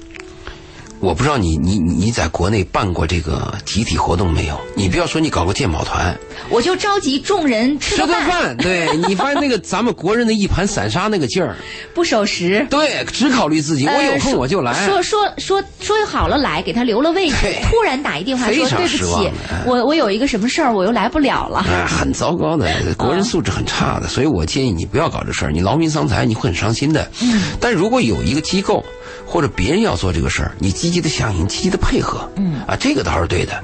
我不知道你你你在国内办过这个集体活动没有？你不要说你搞个鉴宝团，我就召集众人吃个饭。对 你发现那个咱们国人的一盘散沙那个劲儿，不守时。对，只考虑自己。我有空我就来。说说说说好了来，给他留了位置。突然打一电话说对不起，我我有一个什么事儿，我又来不了了。哎，很糟糕的，国人素质很差的，所以我建议你不要搞这事儿，你劳民伤财，你会很伤心的。嗯。但如果有一个机构。或者别人要做这个事儿，你积极的响应，积极的配合，嗯啊，这个倒是对的。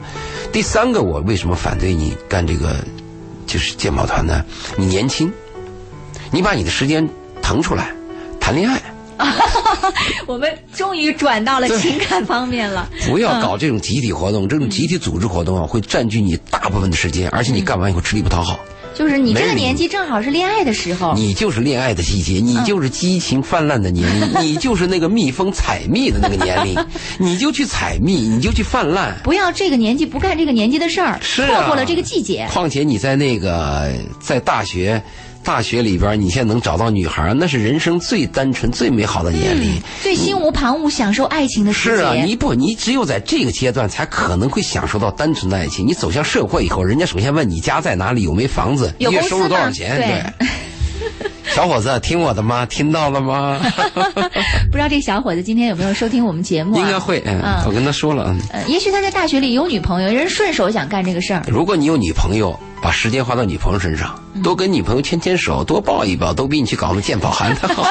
第三个，我为什么反对你干这个就是鉴宝团呢？你年轻，你把你的时间腾出来谈恋爱。我们终于转到了情感方面了。不要搞这种集体活动，这种集体组织活动啊，会占据你大部分的时间，而且你干完以后吃力不讨好。就是你这个年纪正好是恋爱的时候，你就是恋爱的季节，你就是激情泛滥的年龄，你就是那个蜜蜂采蜜的那个年龄，你就去采蜜，你就去泛滥。不要这个年纪不干这个年纪的事儿，错过了这个季节。况且你在那个在大学。大学里边，你现在能找到女孩，那是人生最单纯、最美好的年龄，最心无旁骛、享受爱情的时节。是啊，你不，你只有在这个阶段，才可能会享受到单纯的爱情。你走向社会以后，人家首先问你家在哪里，有没房子，月收入多少钱？对。小伙子，听我的吗？听到了吗？不知道这小伙子今天有没有收听我们节目？应该会，嗯，我跟他说了，嗯。也许他在大学里有女朋友，人顺手想干这个事儿。如果你有女朋友。把时间花到女朋友身上，多跟女朋友牵牵手，多抱一抱，都比你去搞那鉴宝还的好。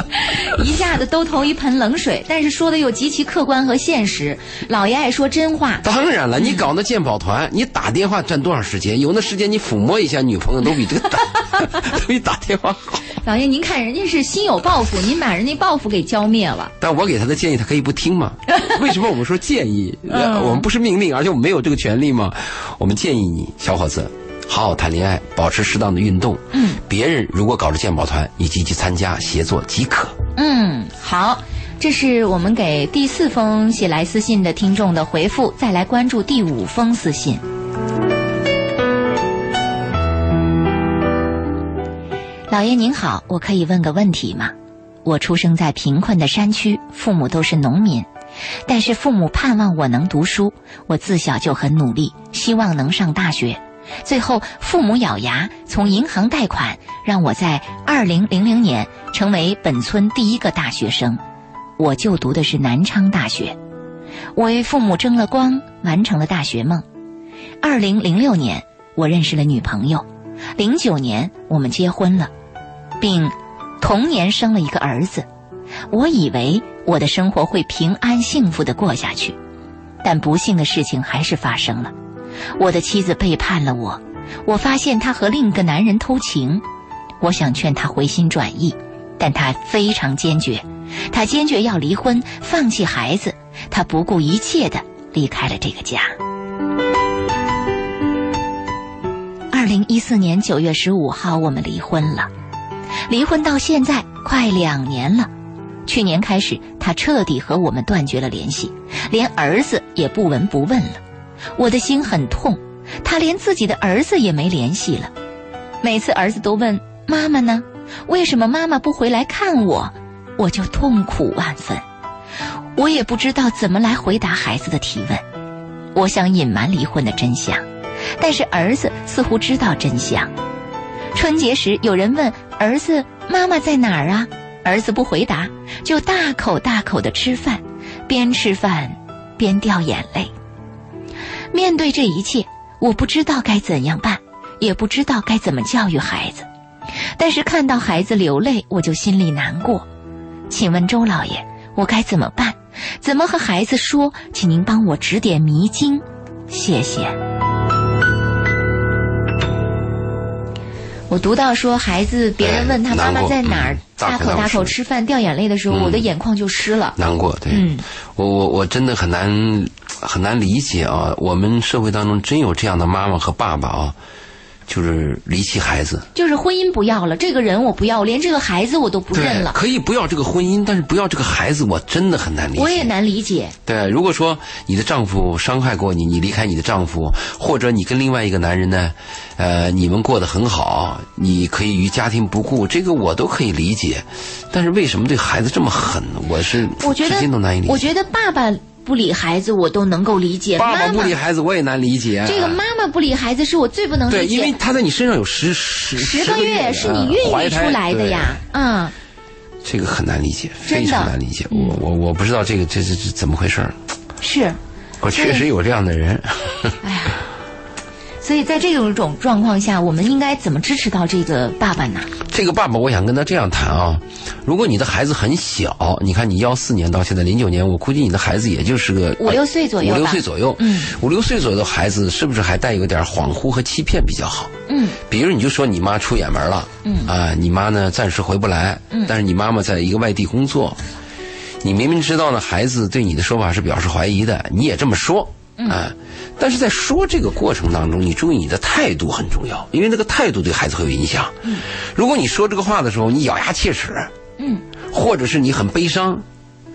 一下子都投一盆冷水，但是说的又极其客观和现实。老爷爱说真话。当然了，你搞那鉴宝团，你打电话占多少时间？有那时间你抚摸一下女朋友，都比这个打 都比打电话好。老爷，您看人家是心有抱负，您把人家抱负给浇灭了。但我给他的建议，他可以不听吗？为什么我们说建议？我们不是命令，而且我们没有这个权利吗？我们建议你，小伙子。好好谈恋爱，保持适当的运动。嗯，别人如果搞了鉴宝团，你积极参加协作即可。嗯，好，这是我们给第四封写来私信的听众的回复。再来关注第五封私信。老爷您好，我可以问个问题吗？我出生在贫困的山区，父母都是农民，但是父母盼望我能读书，我自小就很努力，希望能上大学。最后，父母咬牙从银行贷款，让我在二零零零年成为本村第一个大学生。我就读的是南昌大学，我为父母争了光，完成了大学梦。二零零六年，我认识了女朋友，零九年我们结婚了，并同年生了一个儿子。我以为我的生活会平安幸福的过下去，但不幸的事情还是发生了。我的妻子背叛了我，我发现她和另一个男人偷情，我想劝她回心转意，但她非常坚决，她坚决要离婚，放弃孩子，她不顾一切的离开了这个家。二零一四年九月十五号，我们离婚了，离婚到现在快两年了，去年开始，他彻底和我们断绝了联系，连儿子也不闻不问了。我的心很痛，他连自己的儿子也没联系了。每次儿子都问妈妈呢，为什么妈妈不回来看我，我就痛苦万分。我也不知道怎么来回答孩子的提问。我想隐瞒离婚的真相，但是儿子似乎知道真相。春节时有人问儿子妈妈在哪儿啊，儿子不回答，就大口大口的吃饭，边吃饭边掉眼泪。面对这一切，我不知道该怎样办，也不知道该怎么教育孩子。但是看到孩子流泪，我就心里难过。请问周老爷，我该怎么办？怎么和孩子说？请您帮我指点迷津，谢谢。我读到说孩子，别人问他妈妈在哪儿，大口大口吃饭掉眼泪的时候，我的眼眶就湿了。难过，对，我我我真的很难。很难理解啊！我们社会当中真有这样的妈妈和爸爸啊，就是离弃孩子，就是婚姻不要了，这个人我不要，连这个孩子我都不认了。可以不要这个婚姻，但是不要这个孩子，我真的很难理解。我也难理解。对，如果说你的丈夫伤害过你，你离开你的丈夫，或者你跟另外一个男人呢，呃，你们过得很好，你可以与家庭不顾，这个我都可以理解。但是为什么对孩子这么狠？我是我觉得我觉得爸爸。不理孩子，我都能够理解。爸爸不理孩子，我也难理解。这个妈妈不理孩子，是我最不能理解。对，因为他在你身上有十十十个月，是你孕育出来的呀，嗯。这个很难理解，非常难理解。我我我不知道这个这这这怎么回事是，我确实有这样的人。哎呀。所以在这种种状况下，我们应该怎么支持到这个爸爸呢？这个爸爸，我想跟他这样谈啊。如果你的孩子很小，你看你幺四年到现在零九年，我估计你的孩子也就是个五六岁左右五六岁左右，嗯，五六岁左右的孩子是不是还带有点恍惚和欺骗比较好？嗯，比如你就说你妈出远门了，嗯啊，你妈呢暂时回不来，嗯，但是你妈妈在一个外地工作，你明明知道呢，孩子对你的说法是表示怀疑的，你也这么说。啊，但是在说这个过程当中，你注意你的态度很重要，因为那个态度对孩子会有影响。嗯，如果你说这个话的时候，你咬牙切齿，嗯，或者是你很悲伤、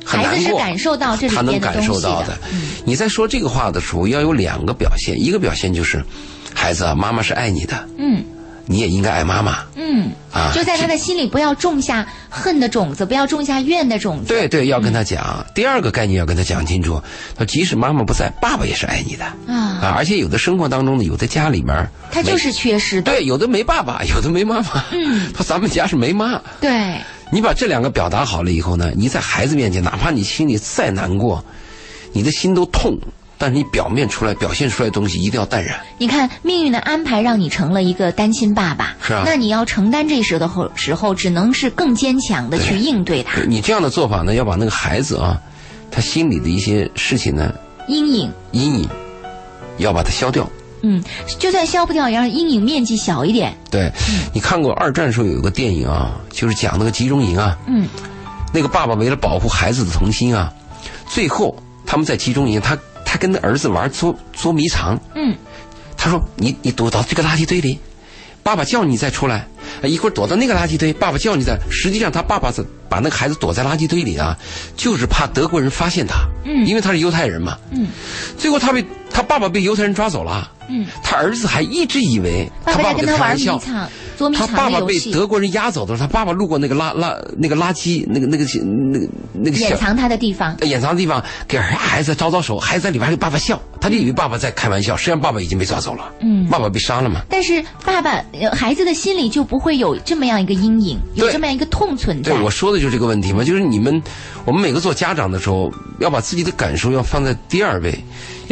很难过，感受到这他能感受到的。你在说这个话的时候，要有两个表现，一个表现就是，孩子，妈妈是爱你的。嗯。你也应该爱妈妈。嗯，啊，就在他的心里不要种下恨的种子，不要种下怨的种子。对对，要跟他讲。第二个概念要跟他讲清楚，说即使妈妈不在，爸爸也是爱你的。啊，啊，而且有的生活当中呢，有的家里面他就是缺失的。对，有的没爸爸，有的没妈妈。嗯，他咱们家是没妈。对，你把这两个表达好了以后呢，你在孩子面前，哪怕你心里再难过，你的心都痛。但是你表面出来表现出来的东西一定要淡然。你看命运的安排让你成了一个单亲爸爸，是啊。那你要承担这时的后时候，只能是更坚强的去应对他。你这样的做法呢，要把那个孩子啊，他心里的一些事情呢，阴影阴影，要把它消掉。嗯，就算消不掉，也让阴影面积小一点。对，你看过二战时候有一个电影啊，就是讲那个集中营啊。嗯。那个爸爸为了保护孩子的童心啊，最后他们在集中营他。他跟他儿子玩捉捉迷藏，嗯，他说：“你你躲到这个垃圾堆里，爸爸叫你再出来。一会儿躲到那个垃圾堆，爸爸叫你再。实际上，他爸爸是把那个孩子躲在垃圾堆里啊，就是怕德国人发现他，嗯，因为他是犹太人嘛，嗯。最后他被他爸爸被犹太人抓走了，嗯，他儿子还一直以为他爸爸跟他玩迷藏，他爸爸被德国人押走的时候，他爸爸路过那个垃垃那个垃圾那个那个那个那个掩藏他的地方，掩藏的地方给孩子招招手，孩子在里边还给爸爸笑，他就以为爸爸在开玩笑，实际上爸爸已经被抓走了。嗯，爸爸被杀了嘛？但是爸爸孩子的心里就不会有这么样一个阴影，有这么样一个痛存在。对，我说的就是这个问题嘛，就是你们我们每个做家长的时候，要把自己的感受要放在第二位。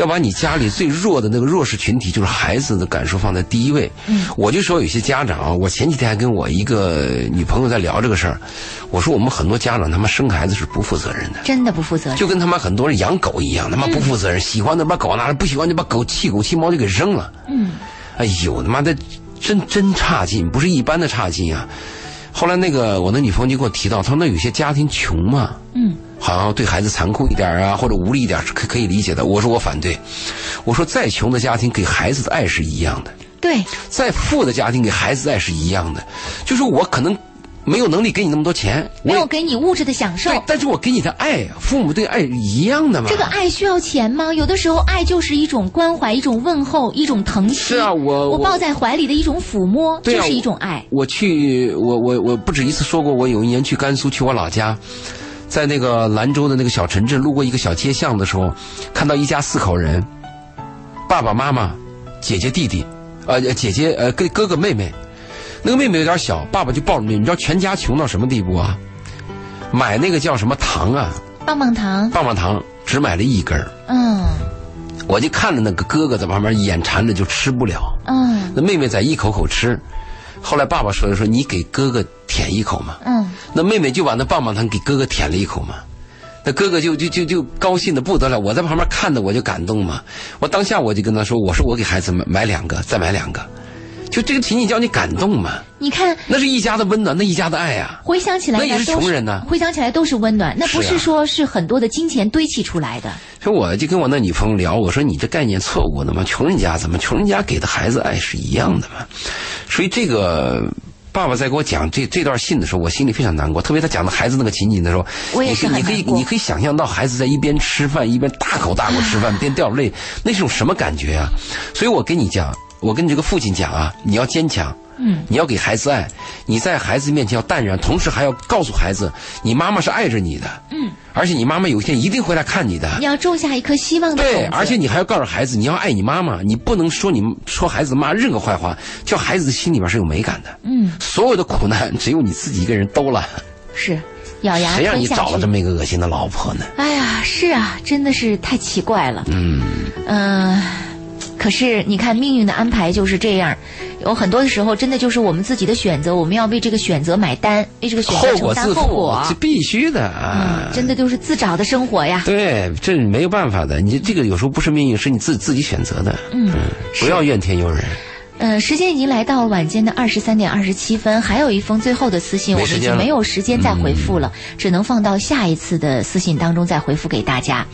要把你家里最弱的那个弱势群体，就是孩子的感受放在第一位。嗯，我就说有些家长，我前几天还跟我一个女朋友在聊这个事儿，我说我们很多家长他妈生孩子是不负责任的，真的不负责任，就跟他妈很多人养狗一样，他妈不负责任，喜欢的把狗拿来，不喜欢就把狗弃狗弃猫就给扔了。嗯，哎呦他妈的，真真差劲，不是一般的差劲啊！后来那个我的女朋友就给我提到，她说那有些家庭穷嘛。嗯。好像对孩子残酷一点啊，或者无力一点是可可以理解的。我说我反对，我说再穷的家庭给孩子的爱是一样的。对，再富的家庭给孩子的爱是一样的。就是我可能没有能力给你那么多钱，没有给你物质的享受，但是我给你的爱，父母对爱一样的嘛。这个爱需要钱吗？有的时候爱就是一种关怀，一种问候，一种疼惜。是啊，我我抱在怀里的一种抚摸，就是一种爱。我去，我我我不止一次说过，我有一年去甘肃，去我老家。在那个兰州的那个小城镇，路过一个小街巷的时候，看到一家四口人，爸爸妈妈、姐姐弟弟，呃，姐姐呃，跟哥哥妹妹，那个妹妹有点小，爸爸就抱着妹妹。你知道全家穷到什么地步啊？买那个叫什么糖啊？棒棒糖。棒棒糖只买了一根儿。嗯。我就看着那个哥哥在旁边眼馋着就吃不了。嗯。那妹妹在一口口吃。后来爸爸说的说你给哥哥舔一口嘛，嗯，那妹妹就把那棒棒糖给哥哥舔了一口嘛，那哥哥就就就就高兴的不得了，我在旁边看着我就感动嘛，我当下我就跟他说，我说我给孩子买买两个，再买两个。就这个情景叫你感动嘛？你看，那是一家的温暖，那一家的爱啊。回想起来，那也是穷人呢。回想起来都是温暖，那不是说是很多的金钱堆砌出来的。所以我就跟我那女朋友聊，我说你这概念错误的嘛，穷人家怎么穷人家给的孩子爱是一样的嘛？所以这个爸爸在给我讲这这段信的时候，我心里非常难过。特别他讲的孩子那个情景的时候，我也是你可以你可以想象到孩子在一边吃饭一边大口大口吃饭边掉泪，那是种什么感觉啊？所以我跟你讲。我跟你这个父亲讲啊，你要坚强，嗯，你要给孩子爱，你在孩子面前要淡然，同时还要告诉孩子，你妈妈是爱着你的，嗯，而且你妈妈有一天一定会来看你的。你要种下一颗希望的对，而且你还要告诉孩子，你要爱你妈妈，你不能说你说孩子妈任何坏话，叫孩子的心里边是有美感的。嗯，所有的苦难只有你自己一个人兜了。是，咬牙谁让你找了这么一个恶心的老婆呢？哎呀，是啊，真的是太奇怪了。嗯嗯。可是你看，命运的安排就是这样，有很多的时候，真的就是我们自己的选择，我们要为这个选择买单，为这个选择承担后果，是必须的啊！真的就是自找的生活呀。对，这没有办法的，你这个有时候不是命运，是你自自己选择的。嗯，不要怨天尤人。嗯，时间已经来到晚间的二十三点二十七分，还有一封最后的私信，我们已经没有时间再回复了，只能放到下一次的私信当中再回复给大家。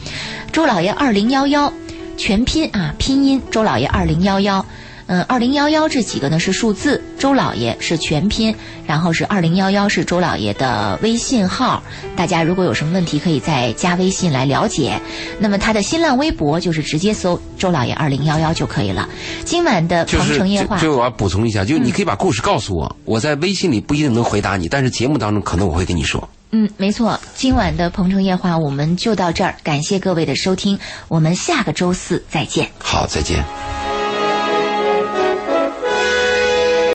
周老爷二零幺幺。全拼啊，拼音周老爷二零幺幺，嗯，二零幺幺这几个呢是数字，周老爷是全拼，然后是二零幺幺是周老爷的微信号，大家如果有什么问题可以再加微信来了解。那么他的新浪微博就是直接搜周老爷二零幺幺就可以了。今晚的鹏城夜话，就我要补充一下，就你可以把故事告诉我，我在微信里不一定能回答你，但是节目当中可能我会跟你说。嗯，没错，今晚的《鹏城夜话》我们就到这儿，感谢各位的收听，我们下个周四再见。好，再见。